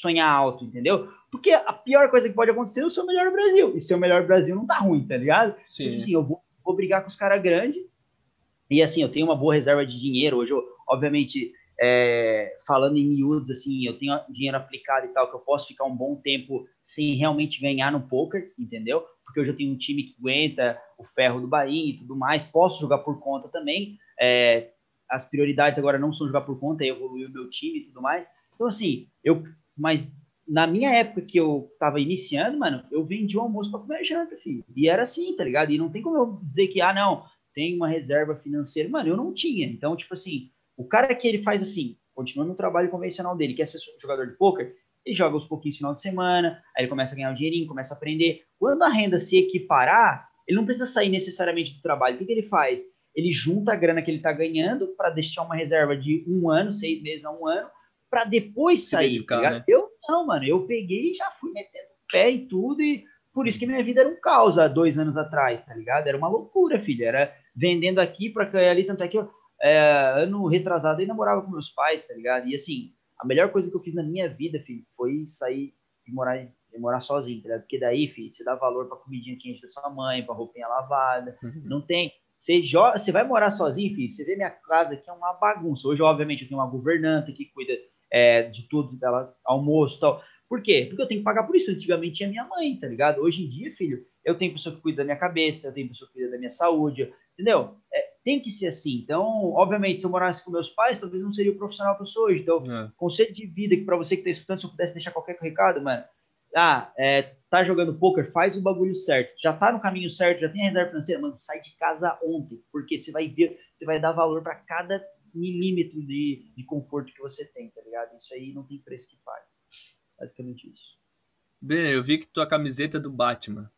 sonhar alto, entendeu? Porque a pior coisa que pode acontecer é o melhor do Brasil. E ser o melhor Brasil não tá ruim, tá ligado? Sim. Então, assim, eu vou, vou brigar com os caras grandes. E assim, eu tenho uma boa reserva de dinheiro. Hoje, eu, obviamente, é, falando em miúdos, assim, eu tenho dinheiro aplicado e tal, que eu posso ficar um bom tempo sem realmente ganhar no poker, entendeu? Porque hoje eu tenho um time que aguenta o ferro do Bahia e tudo mais. Posso jogar por conta também. É, as prioridades agora não são jogar por conta, é evoluir o meu time e tudo mais. Então, assim, eu mas na minha época que eu tava iniciando, mano, eu vendi o almoço para comer janta, filho. E era assim, tá ligado? E não tem como eu dizer que, ah, não, tem uma reserva financeira. Mano, eu não tinha. Então, tipo assim, o cara que ele faz assim, continua no trabalho convencional dele, quer ser jogador de poker, ele joga uns pouquinhos final de semana, aí ele começa a ganhar um dinheirinho, começa a aprender. Quando a renda se equiparar, ele não precisa sair necessariamente do trabalho. O que, que ele faz? Ele junta a grana que ele tá ganhando para deixar uma reserva de um ano, seis meses a um ano, para depois Se sair. dedicar, tá né? Eu não, mano. Eu peguei e já fui metendo o pé e tudo, e por isso que minha vida era um caos há dois anos atrás, tá ligado? Era uma loucura, filho. Era vendendo aqui para cair ali, tanto é que eu, é, ano retrasado, eu namorava com meus pais, tá ligado? E assim, a melhor coisa que eu fiz na minha vida, filho, foi sair e morar, e morar sozinho, tá ligado? Porque daí, filho, você dá valor pra comidinha quente da sua mãe, pra roupinha lavada. Uhum. Não tem. Você, joga, você vai morar sozinho, filho, você vê minha casa aqui é uma bagunça. Hoje, obviamente, eu tenho uma governanta que cuida é, de tudo, dela, almoço e tal. Por quê? Porque eu tenho que pagar por isso. Antigamente tinha minha mãe, tá ligado? Hoje em dia, filho, eu tenho pessoa que cuida da minha cabeça, eu tenho pessoa que cuida da minha saúde, entendeu? É, tem que ser assim. Então, obviamente, se eu morasse com meus pais, talvez não seria o profissional que eu sou hoje. Então, É. conceito de vida que para você que tá escutando, se eu pudesse deixar qualquer recado, mano. Ah, é, tá jogando poker, faz o bagulho certo. Já tá no caminho certo, já tem a reserva financeira, mano, sai de casa ontem, porque você vai ver, você vai dar valor para cada milímetro de, de conforto que você tem, tá ligado? Isso aí não tem preço que pague. Basicamente isso. Bem, eu vi que tua camiseta é do Batman.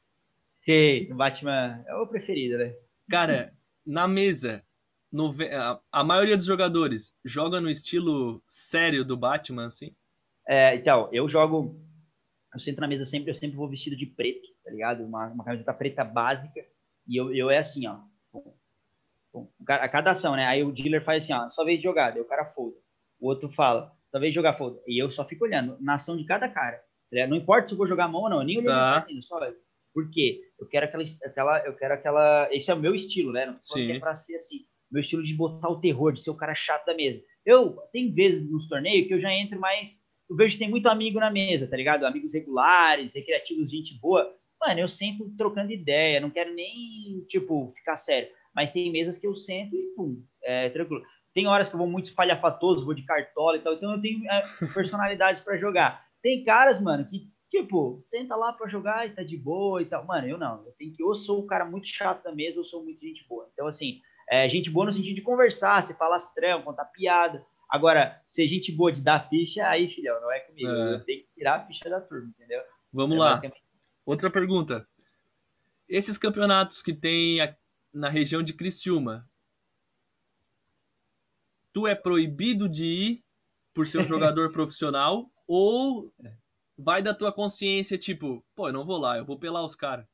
Sei, o Batman é o preferido, né? Cara, na mesa, nove- a, a maioria dos jogadores joga no estilo sério do Batman, assim? É, então, eu jogo. Eu sento na mesa sempre, eu sempre vou vestido de preto, tá ligado? Uma, uma camiseta preta básica. E eu, eu é assim, ó. A cada ação, né? Aí o dealer faz assim, ó, só vez de jogar, daí o cara folda. O outro fala, só vez de jogar, folda. E eu só fico olhando na ação de cada cara. tá? Não importa se eu vou jogar a mão ou não, eu nem olhei Tá. só olho. Por quê? Eu quero aquela, aquela. Eu quero aquela. Esse é o meu estilo, né? Não falando que Sim. é pra ser assim. Meu estilo de botar o terror, de ser o cara chato da mesa. Eu, tem vezes nos torneios que eu já entro mais eu vejo que tem muito amigo na mesa, tá ligado? Amigos regulares, recreativos, gente boa. Mano, eu sento trocando ideia, não quero nem, tipo, ficar sério. Mas tem mesas que eu sento e, pum, é tranquilo. Tem horas que eu vou muito espalhafatoso, vou de cartola e tal, então eu tenho é, personalidades pra jogar. Tem caras, mano, que, tipo, senta lá pra jogar e tá de boa e tal. Mano, eu não. Eu tenho que, ou sou o cara muito chato da mesa, ou sou muito gente boa. Então, assim, é, gente boa no sentido de conversar, se falastrão, contar piada. Agora, ser gente boa de dar ficha, aí, filhão, não é comigo. É. Eu tenho que tirar a ficha da turma, entendeu? Vamos É lá. Outra pergunta. Esses campeonatos que tem na região de Criciúma, tu é proibido de ir por ser um jogador profissional ou vai da tua consciência, tipo, pô, eu não vou lá, eu vou pelar os caras?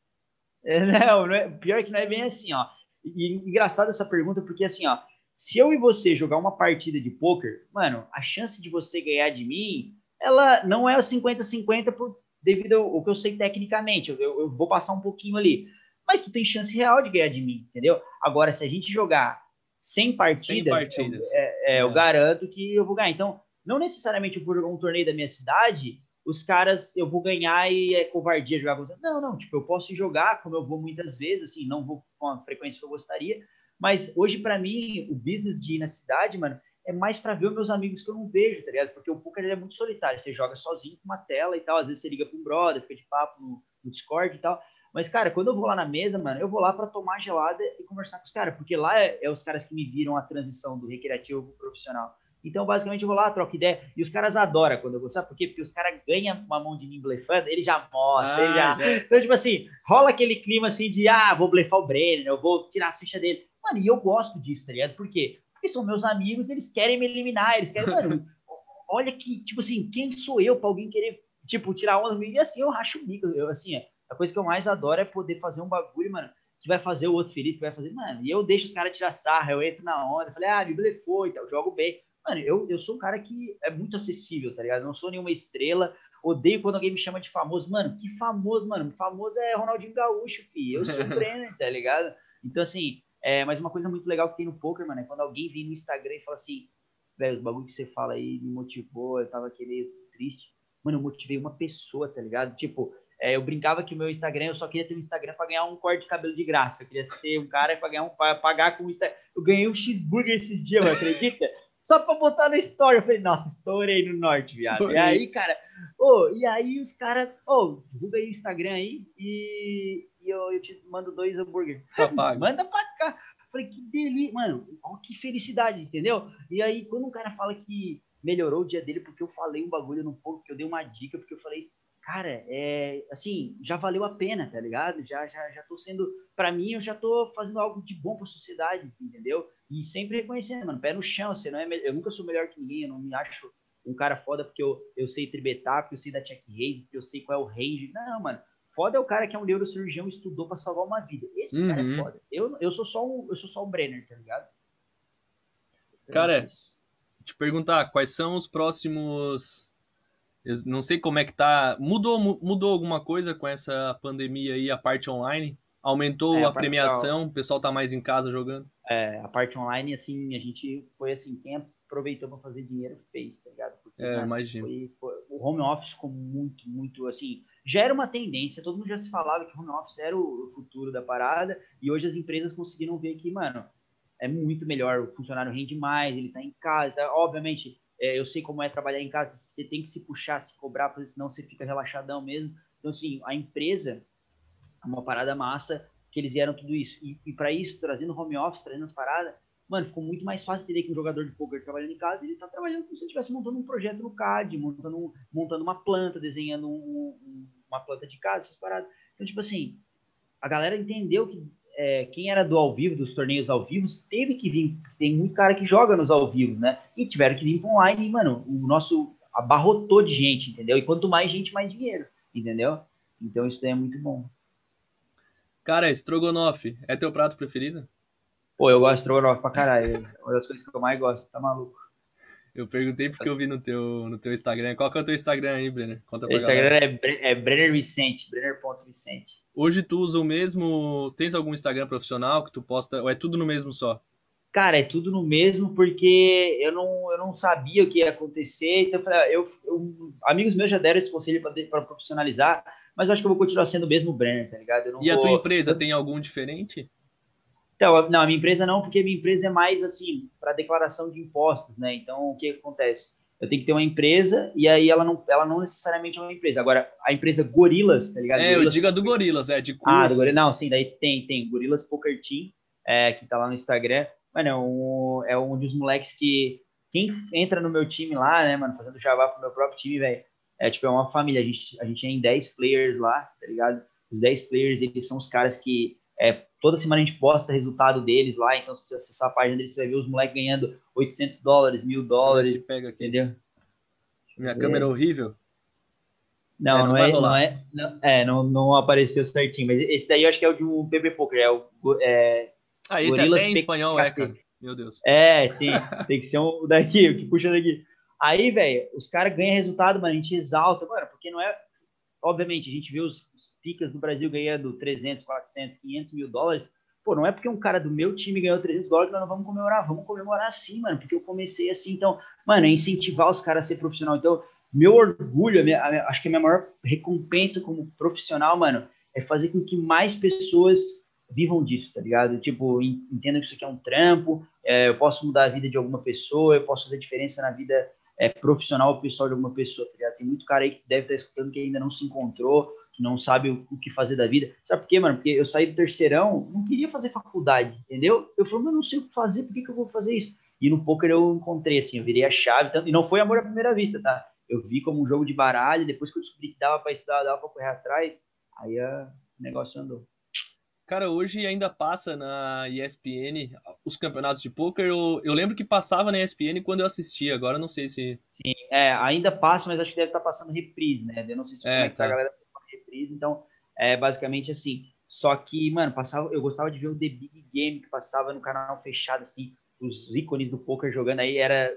É, não, não é, pior que não é bem assim, ó. E engraçado essa pergunta, porque assim, ó, se eu e você jogar uma partida de poker, mano, a chance de você ganhar de mim, ela não é 50-50 por devido ao, que eu sei tecnicamente. Eu, eu, vou passar um pouquinho ali. Mas tu tem chance real de ganhar de mim, entendeu? Agora, se a gente jogar 100 partidas, 100 partidas. Eu, é, é, eu é. garanto que eu vou ganhar. Então, não necessariamente eu vou jogar um torneio da minha cidade, os caras eu vou ganhar e é covardia jogar com Não, não, tipo, eu posso jogar como eu vou muitas vezes, assim, não vou com a frequência que eu gostaria, mas hoje para mim o business de ir na cidade, mano, é mais para ver os meus amigos que eu não vejo, tá ligado? Porque o poker é muito solitário, você joga sozinho com uma tela e tal, às vezes você liga para um brother, fica de papo no, no Discord e tal. Mas, cara, quando eu vou lá na mesa, mano, eu vou lá para tomar gelada e conversar com os caras, porque lá é, é, os caras que me viram a transição do recreativo pro profissional. Então, basicamente, eu vou lá, troco ideia. E os caras adoram quando eu vou. Sabe por quê? Porque os caras ganham uma mão de mim blefando, ele já mostra, ah, ele já... já... Então, tipo assim, rola aquele clima assim de, ah, vou blefar o Brenner, eu vou tirar a ficha dele. Mano, e eu gosto disso, tá ligado? Por quê? Porque são meus amigos, eles querem me eliminar, eles querem, mano, olha que, tipo assim, quem sou eu pra alguém querer, tipo, tirar onda comigo? E assim, eu racho o bico. Eu, assim, é, a coisa que eu mais adoro é poder fazer um bagulho, mano, que vai fazer o outro feliz, que vai fazer, mano, e eu deixo os caras tirar sarra, eu entro na onda, falei, ah, me blefou e tal, eu jogo bem. Mano, eu, eu sou um cara que é muito acessível, tá ligado? Não sou nenhuma estrela. Odeio quando alguém me chama de famoso. Mano, que famoso, mano. Famoso é Ronaldinho Gaúcho, filho. Eu sou o Brenner, tá ligado? Então, assim, é, mas uma coisa muito legal que tem no poker, mano, é quando alguém vem no Instagram e fala assim, velho, o bagulho que você fala aí me motivou, eu tava aqui meio triste. Mano, eu motivei uma pessoa, tá ligado? Tipo, é, eu brincava que o meu Instagram, eu só queria ter um Instagram para ganhar um corte de cabelo de graça. Eu queria ser um cara para ganhar um pra pagar com o Instagram. Eu ganhei um cheeseburger esses dias, acredita? só pra botar no story. Eu falei, nossa, estourei no norte, viado. Estourei. E aí, cara, oh, e aí os caras, ô, oh, divulga aí o Instagram aí e, e eu, eu, te mando dois hambúrguer. Tá Manda pra cá. Eu falei, que delícia, mano, ó, que felicidade, entendeu? E aí, quando um cara fala que melhorou o dia dele porque eu falei um bagulho no pouco, que eu dei uma dica, porque eu falei, cara, é assim, já valeu a pena, tá ligado? Já, já, já tô sendo, para mim, eu já tô fazendo algo de bom para a sociedade, entendeu? E sempre reconhecendo, mano, pé no chão, você não é, eu nunca sou melhor que ninguém, eu não me acho um cara foda porque eu, eu sei tribetar, porque eu sei da check raise, porque eu sei qual é o range. Não, mano, foda é o cara que é um neurocirurgião e estudou para salvar uma vida. Esse uhum. cara é uhum. foda. Eu, eu sou só um, eu sou só um Brenner, tá ligado? Cara, te perguntar, quais são os próximos eu não sei como é que tá. Mudou, mudou alguma coisa com essa pandemia aí, a parte online? Aumentou é, a, a premiação, o pessoal tá mais em casa jogando? É, a parte online, assim, a gente foi assim, quem aproveitou para fazer dinheiro fez, tá ligado? Porque, é, imagino. Foi, foi, o home office ficou muito, muito, assim, já era uma tendência, todo mundo já se falava que o home office era o futuro da parada, e hoje as empresas conseguiram ver que, mano, é muito melhor, o funcionário rende mais, ele tá em casa, tá, obviamente é, eu sei como é trabalhar em casa, você tem que se puxar, se cobrar, porque senão você fica relaxadão mesmo. Então, assim, a empresa é uma parada massa que eles vieram tudo isso. E, e para isso, trazendo home office, trazendo as paradas, mano, ficou muito mais fácil entender que um jogador de poker trabalhando em casa, ele tá trabalhando como se ele estivesse montando um projeto no CAD, montando, montando uma planta, desenhando um, um, uma planta de casa, essas paradas. Então, tipo assim, a galera entendeu que é, quem era do ao vivo, dos torneios ao vivo, teve que vir. Tem muito cara que joga nos ao vivo, né? E tiveram que vir para online. E, mano, o nosso abarrotou de gente, entendeu? E quanto mais gente, mais dinheiro, entendeu? Então isso daí é muito bom. Cara, estrogonofe é teu prato preferido? Pô, eu gosto de estrogonofe pra caralho. É uma das coisas que eu mais gosto, tá maluco? Eu perguntei porque eu vi no teu, no teu Instagram. Qual que é o teu Instagram aí, Brenner? Conta pra o Instagram galera. é, é Brenner Vicente, Brenner.vicente. Hoje tu usa o mesmo. Tens algum Instagram profissional que tu posta, ou é tudo no mesmo só? Cara, é tudo no mesmo porque eu não, eu não sabia o que ia acontecer. Então, eu, eu amigos meus já deram esse conselho para profissionalizar, mas eu acho que eu vou continuar sendo o mesmo Brenner, tá ligado? e vou... a tua empresa tem algum diferente? Então, não, a minha empresa não, porque a minha empresa é mais assim, para declaração de impostos, né? Então, o que acontece? Eu tenho que ter uma empresa e aí ela não, ela não necessariamente é uma empresa. Agora, a empresa Gorilas, tá ligado? É, Gorilas, eu digo a do Gorilas, é, de curso. Ah, do Gorilas, não, sim, daí tem, tem Gorilas Poker Team, é, que tá lá no Instagram. Mano, é um, é um dos moleques que, quem entra no meu time lá, né, mano, fazendo jabá pro meu próprio time, velho, é tipo, é uma família. A gente, a gente tem 10 players lá, tá ligado? Os 10 players, eles são os caras que É, toda semana a gente posta resultado deles lá, então se você acessar a página deles, você vai ver os moleques ganhando 800 dólares, mil dólares. Se pega aqui. Entendeu? Minha é. câmera é horrível. Não, é, não, não, é, não, é, não, é, não, não apareceu certinho, mas esse daí eu acho que é o de um PB Poker, é o é, Ah, esse Gorilas até em espanhol é, cara. Meu Deus. É, sim, tem que ser um daqui, o que puxa daqui. Aí, velho, os caras ganham resultado, mano, a gente exalta, mano, porque não é. Obviamente, a gente vê os, os picas do Brasil ganhando 300, 400, 500 mil dólares. Pô, não é porque um cara do meu time ganhou 300 dólares que nós não vamos comemorar. Vamos comemorar sim, mano, porque eu comecei assim. Então, mano, é incentivar os caras a ser profissional. Então, meu orgulho, a minha, a acho que a minha maior recompensa como profissional, mano, é fazer com que mais pessoas vivam disso, tá ligado? Tipo, entendam que isso aqui é um trampo, é, eu posso mudar a vida de alguma pessoa, eu posso fazer diferença na vida é, profissional ou pessoal de alguma pessoa, tá? Tem muito cara aí que deve estar escutando que ainda não se encontrou, que não sabe o, o, que fazer da vida. Sabe por quê, mano? Porque eu saí do terceirão, não queria fazer faculdade, entendeu? Eu falei, mas não sei o que fazer, por que, que eu vou fazer isso? E no poker eu encontrei, assim, eu virei a chave, tanto, e não foi amor à primeira vista, tá? Eu vi como um jogo de baralho, depois que eu descobri que dava para estudar, dava para correr atrás, aí o negócio andou. Cara, hoje ainda passa na ESPN os campeonatos de poker. Eu, eu lembro que passava na ESPN quando eu assistia, agora não sei se. Sim, é, ainda passa, mas acho que deve estar tá passando reprise, né? Eu não sei se é, é tá. a galera tá reprise, então é basicamente assim. Só que, mano, passava, eu gostava de ver o The Big Game que passava no canal fechado, assim, os ícones do poker jogando aí, era,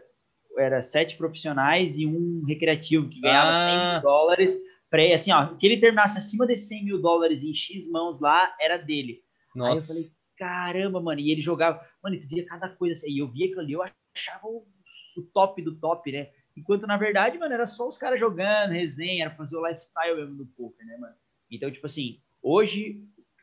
era sete profissionais e um recreativo que ganhava ah. 100 mil dólares pré, assim, ó, que ele terminasse acima de 100 mil dólares em X mãos lá, era dele. Nossa. Aí eu falei, caramba, mano, e ele jogava, mano, tu via cada coisa assim, e eu via aquilo ali, eu achava o, o, top do top, né? Enquanto, na verdade, mano, era só os caras jogando, resenha, era fazer o lifestyle mesmo do poker, né, mano? Então, tipo assim, hoje,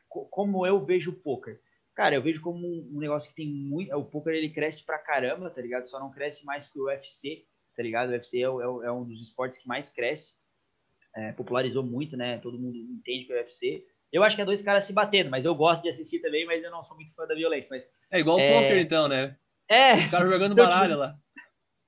como eu vejo o poker? Cara, eu vejo como um, negócio que tem muito. O poker ele cresce pra caramba, tá ligado? Só não cresce mais que o UFC, tá ligado? O UFC é, é, é um dos esportes que mais cresce é, popularizou muito, né? Todo mundo entende que é o UFC. Eu acho que é dois caras se batendo, mas eu gosto de assistir também, mas eu não sou muito fã da violência. Mas, é igual o é... poker, então, né? É. Os caras jogando então, baralho tipo... lá.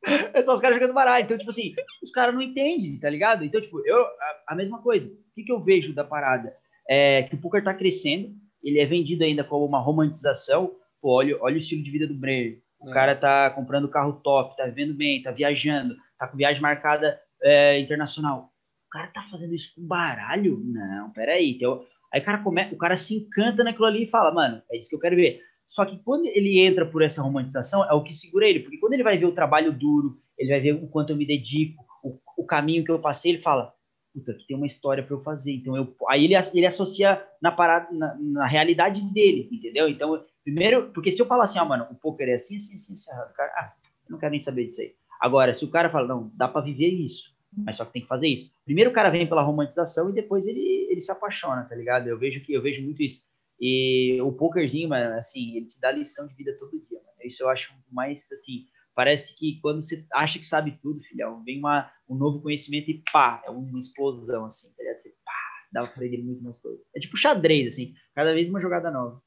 É só os caras jogando baralho. Então, tipo assim, os caras não entendem, tá ligado? Então, tipo, eu, a, a mesma coisa. O que, que eu vejo da parada? É que o poker tá crescendo, ele é vendido ainda como uma romantização. Pô, olha, olha o estilo de vida do Brenner. O é. cara tá comprando carro top, tá vivendo bem, tá viajando, tá com viagem marcada é, internacional o cara tá fazendo isso com baralho? Não, peraí. Então, aí o cara, come, o cara se encanta naquilo ali e fala, mano, é isso que eu quero ver. Só que quando ele entra por essa romantização, é o que segura ele, porque quando ele vai ver o trabalho duro, ele vai ver o quanto eu me dedico, o, o caminho que eu passei, ele fala, puta, aqui tem uma história para eu fazer. Então, eu, aí ele, ele associa na, parada, na, na, realidade dele, entendeu? Então, primeiro, porque se eu falar assim, ó, ah, mano, o poker é assim, assim, assim, assim, cara, ah, não quero nem saber disso aí. Agora, se o cara fala, não, dá para viver isso, mas só que tem que fazer isso. Primeiro o cara vem pela romantização e depois ele, ele se apaixona, tá ligado? Eu vejo que eu vejo muito isso. E o pokerzinho, mano, assim, ele te dá lição de vida todo dia, mano. Isso eu acho mais assim, parece que quando você acha que sabe tudo, filhão, vem uma, um novo conhecimento e pá, é uma explosão assim, tá ligado? Você, pá, dá pra aprender muito mais coisas. É tipo xadrez, assim, cada vez uma jogada nova.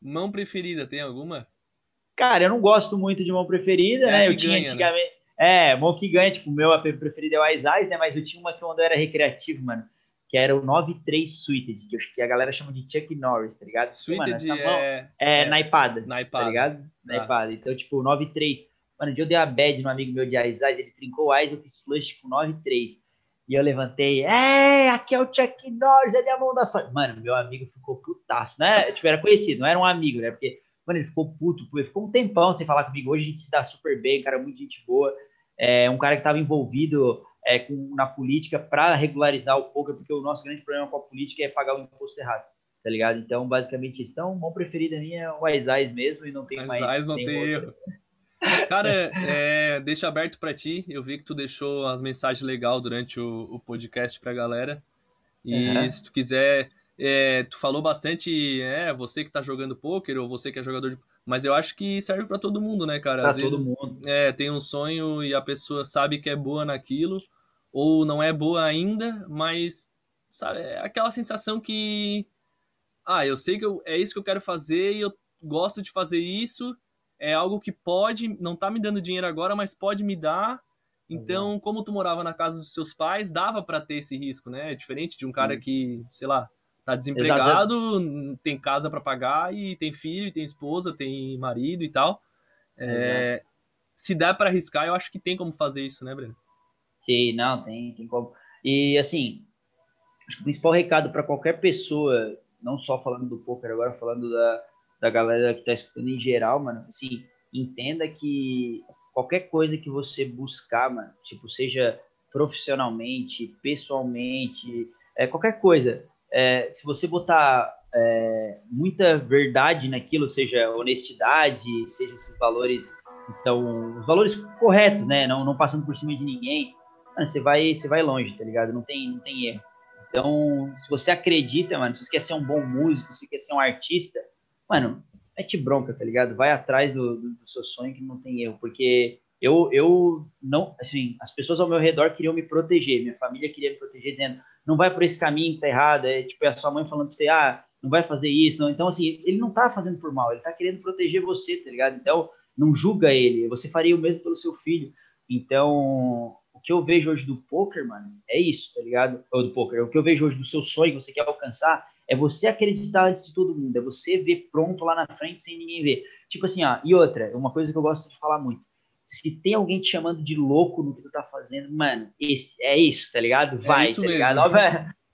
Mão preferida, tem alguma? Cara, eu não gosto muito de mão preferida, é né? Eu tinha ganha, né? antigamente. Né? É, que ganha, tipo, o meu AP preferido é o Ais né? Mas eu tinha uma que quando eu era recreativo, mano, que era o 9-3 Suited, que, que a galera chama de Chuck Norris, tá ligado? Suited mano, é... é... É naipada, naipada, tá ligado? Ah. Naipada. Então, tipo, 9-3. Mano, um dia eu dei uma bad no amigo meu de Ais ele trincou o Ais, eu fiz flush com 9-3. E eu levantei, é, aqui é o Chuck Norris, é minha mão da sorte. Mano, meu amigo ficou putaço, né? Tipo, era conhecido, não era um amigo, né? Porque, mano, ele ficou puto, ele ficou um tempão sem falar comigo. Hoje a gente se dá super bem, cara, muito gente boa é, um cara que estava envolvido é, com, na política para regularizar o poker, porque o nosso grande problema com a política é pagar o imposto errado, tá ligado? Então, basicamente, isso. Então, mão preferida minha é o Aizais mesmo e não tem mais. Aizais não tem, erro. Cara, é, deixa aberto para ti. Eu vi que tu deixou as mensagens legais durante o, o podcast pra galera. E uhum. se tu quiser, é, tu falou bastante, é, você que tá jogando poker ou você que é jogador de mas eu acho que serve para todo mundo, né, cara? Pra Às todo vezes, mundo. É, tem um sonho e a pessoa sabe que é boa naquilo, ou não é boa ainda, mas, sabe, é aquela sensação que. Ah, eu sei que eu, é isso que eu quero fazer e eu gosto de fazer isso. É algo que pode, não tá me dando dinheiro agora, mas pode me dar. Então, como tu morava na casa dos seus pais, dava para ter esse risco, né? É diferente de um cara que, sei lá, Tá desempregado, Exato. tem casa para pagar e tem filho, tem esposa, tem marido e tal. É, se dá para arriscar, eu acho que tem como fazer isso, né, Breno? Sim, não, tem, tem como. E assim, acho que o principal recado para qualquer pessoa, não só falando do poker, agora falando da, da galera que tá escutando em geral, mano, assim, entenda que qualquer coisa que você buscar, mano, tipo, seja profissionalmente, pessoalmente, é, qualquer coisa, é, se você botar é, muita verdade naquilo, seja honestidade, seja esses valores que são os valores corretos, né? Não, não passando por cima de ninguém, mano, você vai, você vai longe, tá ligado? Não tem, não tem erro. Então, se você acredita, mano, se você quer ser um bom músico, se você quer ser um artista, mano, mete bronca, tá ligado? Vai atrás do, do, do seu sonho que não tem erro, porque eu, eu não, assim, as pessoas ao meu redor queriam me proteger, minha família queria me proteger, dizendo, não vai por esse caminho que tá errado, é tipo, é a sua mãe falando pra você, ah, não vai fazer isso, não. então assim, ele não tá fazendo por mal, ele tá querendo proteger você, tá ligado? Então, não julga ele, você faria o mesmo pelo seu filho, então, o que eu vejo hoje do poker, mano, é isso, tá ligado? Ou do poker, o que eu vejo hoje do seu sonho que você quer alcançar, é você acreditar antes de todo mundo, é você ver pronto lá na frente sem ninguém ver. Tipo assim, ó, e outra, uma coisa que eu gosto de falar muito, se tem alguém te chamando de louco no que tu tá fazendo, mano, esse, é isso, tá ligado? É vai, é tá ligado?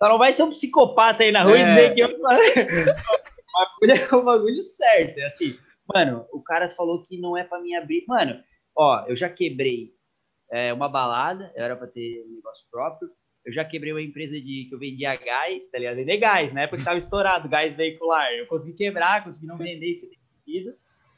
Só não vai ser um psicopata aí na rua é. e dizer que eu é o bagulho certo. É assim, mano, o cara falou que não é pra mim abrir. Mano, ó, eu já quebrei é, uma balada, eu era pra ter um negócio próprio. Eu já quebrei uma empresa de que eu vendia gás, tá ligado? Vender gás, né? Porque tava estourado, gás veicular. Eu consegui quebrar, consegui não vender isso demitido.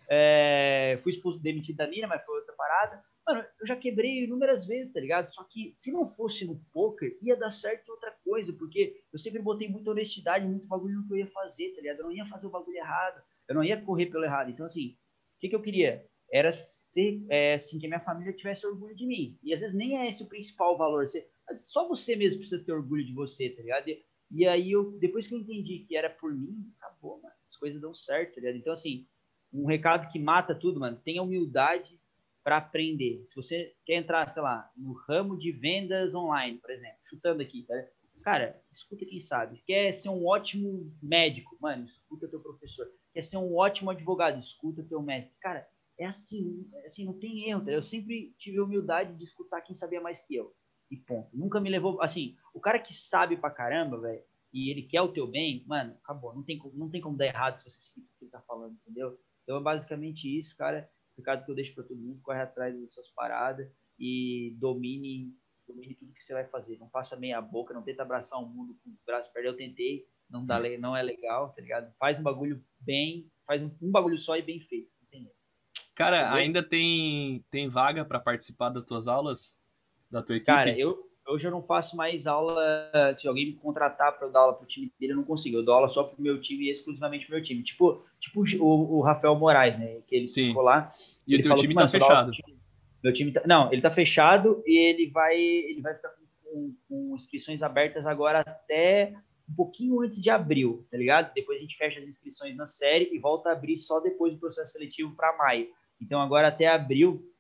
É, fui expulso, demitido da mina, mas foi outra parada. Mano, eu já quebrei inúmeras vezes, tá ligado? Só que se não fosse no poker, ia dar certo outra coisa, porque eu sempre botei muita honestidade, muito bagulho no que eu ia fazer, tá ligado? Eu não ia fazer o bagulho errado, eu não ia correr pelo errado. Então, assim, o que, que eu queria? Era ser, é, assim, que a minha família tivesse orgulho de mim. E às vezes nem é esse o principal valor. Você, só você mesmo precisa ter orgulho de você, tá ligado? E, e aí, eu, depois que eu entendi que era por mim, acabou, mano. As coisas dão certo, tá ligado? Então, assim, um recado que mata tudo, mano. Tenha humildade para aprender. Se você quer entrar, sei lá, no ramo de vendas online, por exemplo, chutando aqui, tá? Cara, escuta quem sabe. Quer ser um ótimo médico, mano, escuta teu professor. Quer ser um ótimo advogado, escuta teu médico. Cara, é assim, é assim, não tem erro. Tá? Eu sempre tive a humildade de escutar quem sabia mais que eu. E ponto. Nunca me levou, assim, o cara que sabe pra caramba, velho, e ele quer o teu bem, mano, acabou. Não tem, não tem como dar errado se você seguir o que ele tá falando, entendeu? Então é basicamente isso, cara recado que eu deixo para todo mundo, corre atrás das suas paradas e domine, domine tudo que você vai fazer. Não faça meia boca, não tenta abraçar o mundo com os braços perder. Eu tentei, não, dá, não é legal, tá ligado? Faz um bagulho bem, faz um, um bagulho só e bem feito, entendeu? Cara, entendeu? ainda tem, tem vaga para participar das tuas aulas? Da tua equipe? Cara, eu, hoje eu não faço mais aula. Se alguém me contratar para eu dar aula pro time dele, eu não consigo. Eu dou aula só pro meu time e exclusivamente pro meu time. Tipo, tipo o, o Rafael Moraes, né? Que ele Sim. ficou lá. E o teu time tá fechado. Meu time tá, não, ele tá fechado e ele vai, ele vai ficar com, com, inscrições abertas agora até um pouquinho antes de abril, tá ligado? Depois a gente fecha as inscrições na série e volta a abrir só depois do processo seletivo para maio. Então agora até abril,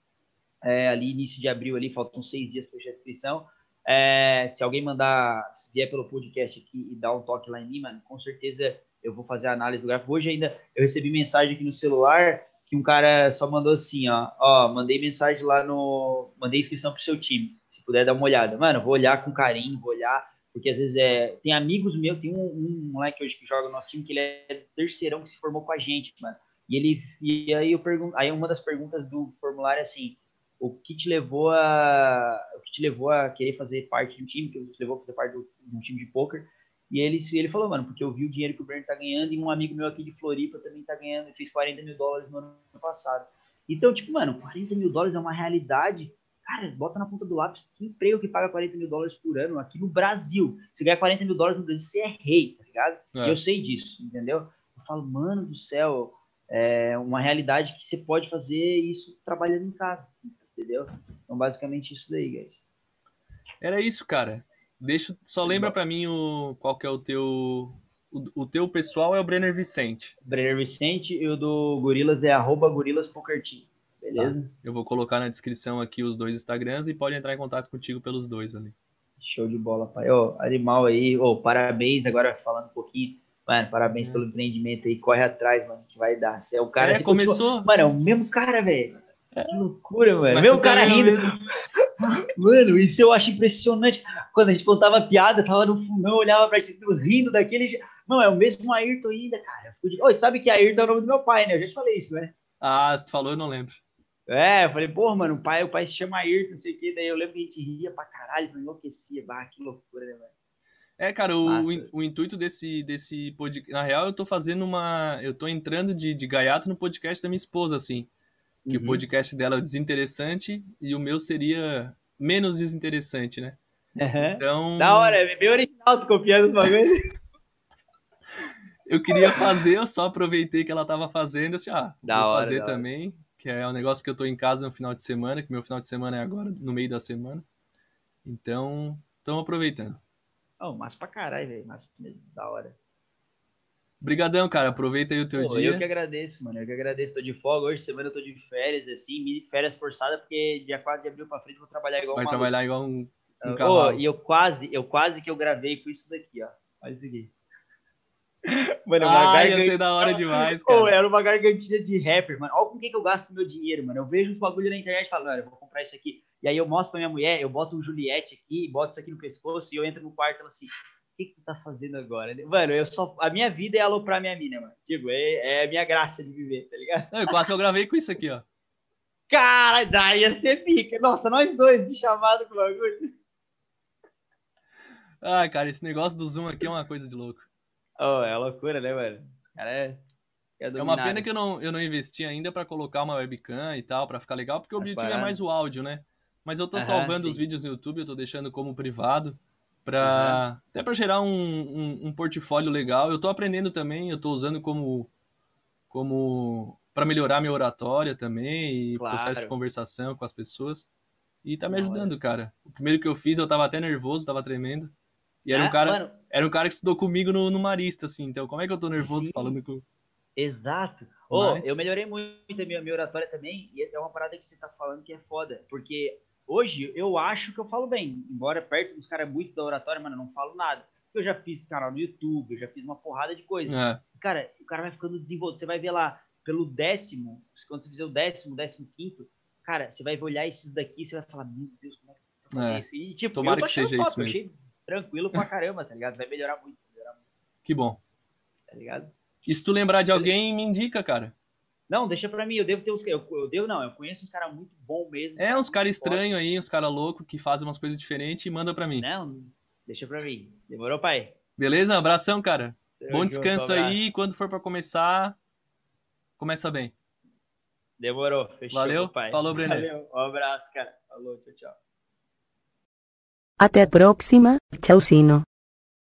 é, ali início de abril ali, faltam seis dias para fechar a inscrição. É, se alguém mandar, se vier pelo podcast aqui e dar um toque lá em mim, mano, com certeza eu vou fazer a análise do gráfico. Hoje ainda eu recebi mensagem aqui no celular que um cara só mandou assim, ó, ó, mandei mensagem lá no, mandei inscrição pro seu time, se puder dar uma olhada. Mano, vou olhar com carinho, vou olhar, porque às vezes é, tem amigos meus, tem um, um moleque hoje que joga no nosso time que ele é terceirão que se formou com a gente, mano. E ele, e aí eu pergunto, aí uma das perguntas do formulário é assim, o que te levou a o que te levou a querer fazer parte de um time, que te levou a fazer parte de um time de poker. E ele, ele falou, mano, porque eu vi o dinheiro que o Breno tá ganhando e um amigo meu aqui de Floripa também tá ganhando, fez 40 mil dólares no ano passado. Então, tipo, mano, 40 mil dólares é uma realidade. Cara, bota na ponta do lápis que emprego que paga 40 mil dólares por ano aqui no Brasil. Se ganhar 40 mil dólares no Brasil, você é rei, tá ligado? É. Eu sei disso, entendeu? Eu falo, mano do céu, é uma realidade que você pode fazer isso trabalhando em casa entendeu? Então, basicamente isso daí, guys. Era isso, cara. Deixa, só lembra para mim o qual que é o teu o, o, teu pessoal é o Brenner Vicente. Brenner Vicente e o do Gorilas é arroba gorilaspokerteam. Beleza? Tá. Eu vou colocar na descrição aqui os dois Instagrams e pode entrar em contato contigo pelos dois ali. Show de bola, pai. Ô, animal aí, ô, parabéns. Agora falando um pouquinho, mano, parabéns É. pelo empreendimento aí. Corre atrás, mano, que vai dar. Você é o cara. É, começou. continua- Mano, é o mesmo cara, velho. Que loucura, mano. Você cara é rindo. Mano, isso eu acho impressionante. Quando a gente contava piada, tava no fundão, olhava pra ti, rindo daquele. Não, é o mesmo Ayrton ainda, cara. Ô, sabe que Ayrton é o nome do meu pai, né? Eu já te falei isso, né? Ah, se tu falou, eu não lembro. É, eu falei, porra, mano, o pai, o pai se chama Ayrton, não sei o quê. Daí eu lembro que a gente ria pra caralho, eu enlouquecia. Bah, que loucura, né, velho? É, cara, o, Massa. o in- o intuito desse, desse podcast. Na real, eu tô fazendo uma. Eu tô entrando de, de gaiato no podcast da minha esposa, assim. Que o Uhum. podcast dela é desinteressante e o meu seria menos desinteressante, né? Aham. Então. Da hora, é bem original, tu copiando os bagulho. Eu queria fazer, eu só aproveitei que ela tava fazendo, assim, ah, Da vou hora, fazer da hora. também, que é um negócio que eu tô em casa no final de semana, que meu final de semana é agora, no meio da semana. Então, estamos aproveitando. Oh, massa pra caralho, velho. Mesmo, da hora. Brigadão, cara, aproveita aí o teu Pô, dia. eu que agradeço, mano. Eu que agradeço. Tô de folga hoje, semana eu tô de férias, assim, férias forçadas, porque dia 4 de abril pra frente eu vou trabalhar igual Vai um maluco. trabalhar igual um, um cavalo. e eu quase, eu quase que eu gravei com isso daqui, ó. Olha isso aqui. Mano, é Ah, ia ser da hora demais, Pô, cara. era uma gargantinha de rapper, mano. Olha com que, que eu gasto meu dinheiro, mano. Eu vejo uns bagulho na internet e falo, mano, eu vou comprar isso aqui. E aí eu mostro pra minha mulher, eu boto um Juliette aqui, boto isso aqui no pescoço e eu entro no quarto e ela assim, que, que tu tá fazendo agora? Mano, eu só. A minha vida é aloprar minha mina, mano. Tipo, é, é a minha graça de viver, tá ligado? Não, eu quase que eu gravei com isso aqui, ó. Cara, daí ia ser pica. Nossa, nós dois de chamado com o bagulho. Ah, cara, esse negócio do Zoom aqui é uma coisa de louco. Oh, é loucura, né, mano? Cara, é. É uma pena que eu não, eu não investi ainda pra colocar uma webcam e tal, pra ficar legal, porque o objetivo é mais o áudio, né? Mas eu tô Aham, salvando os sim. vídeos no YouTube, eu tô deixando como privado, pra, até pra gerar um, um, um portfólio legal. Eu tô aprendendo também, eu tô usando como, como para melhorar minha oratória também e Claro. processo de conversação com as pessoas. E tá me ajudando, cara. O primeiro que eu fiz, eu tava até nervoso, tava tremendo. E era Ah, um cara, Mano, era um cara que estudou comigo no, no Marista, assim. Então, como é que eu tô nervoso Sim. falando com. Exato. Mas- eu melhorei muito a minha, minha oratória também, e é uma parada que você tá falando que é foda, porque hoje eu acho que eu falo bem, embora perto dos caras muito da oratória, mano, eu não falo nada. Eu já fiz canal no YouTube, eu já fiz uma porrada de coisa. É, Cara, o cara vai ficando desenvolvido, você vai ver lá, pelo décimo, quando você fizer o décimo, décimo quinto, cara, você vai olhar esses daqui, você vai falar, meu Deus, como é que eu fazer É. isso? E, tipo, Tomara que seja top, isso mesmo. tranquilo pra caramba, tá ligado? Vai melhorar muito, vai melhorar muito, que bom. tá ligado? E se tu lembrar de alguém, me indica, cara. Não, deixa pra mim, eu devo ter uns. Eu, eu devo não, eu conheço uns caras muito bons mesmo. É uns caras estranhos aí, uns caras loucos que fazem umas coisas diferentes e manda pra mim. Não, deixa pra mim. Demorou, pai? Beleza? Abração, cara. Tamo Bom descanso aí. Quando for pra começar, começa bem. Demorou, fechou, Valeu, pai. falou, Brenner. Valeu, um abraço, cara. Falou, tchau, tchau. Até a próxima, tchauzinho.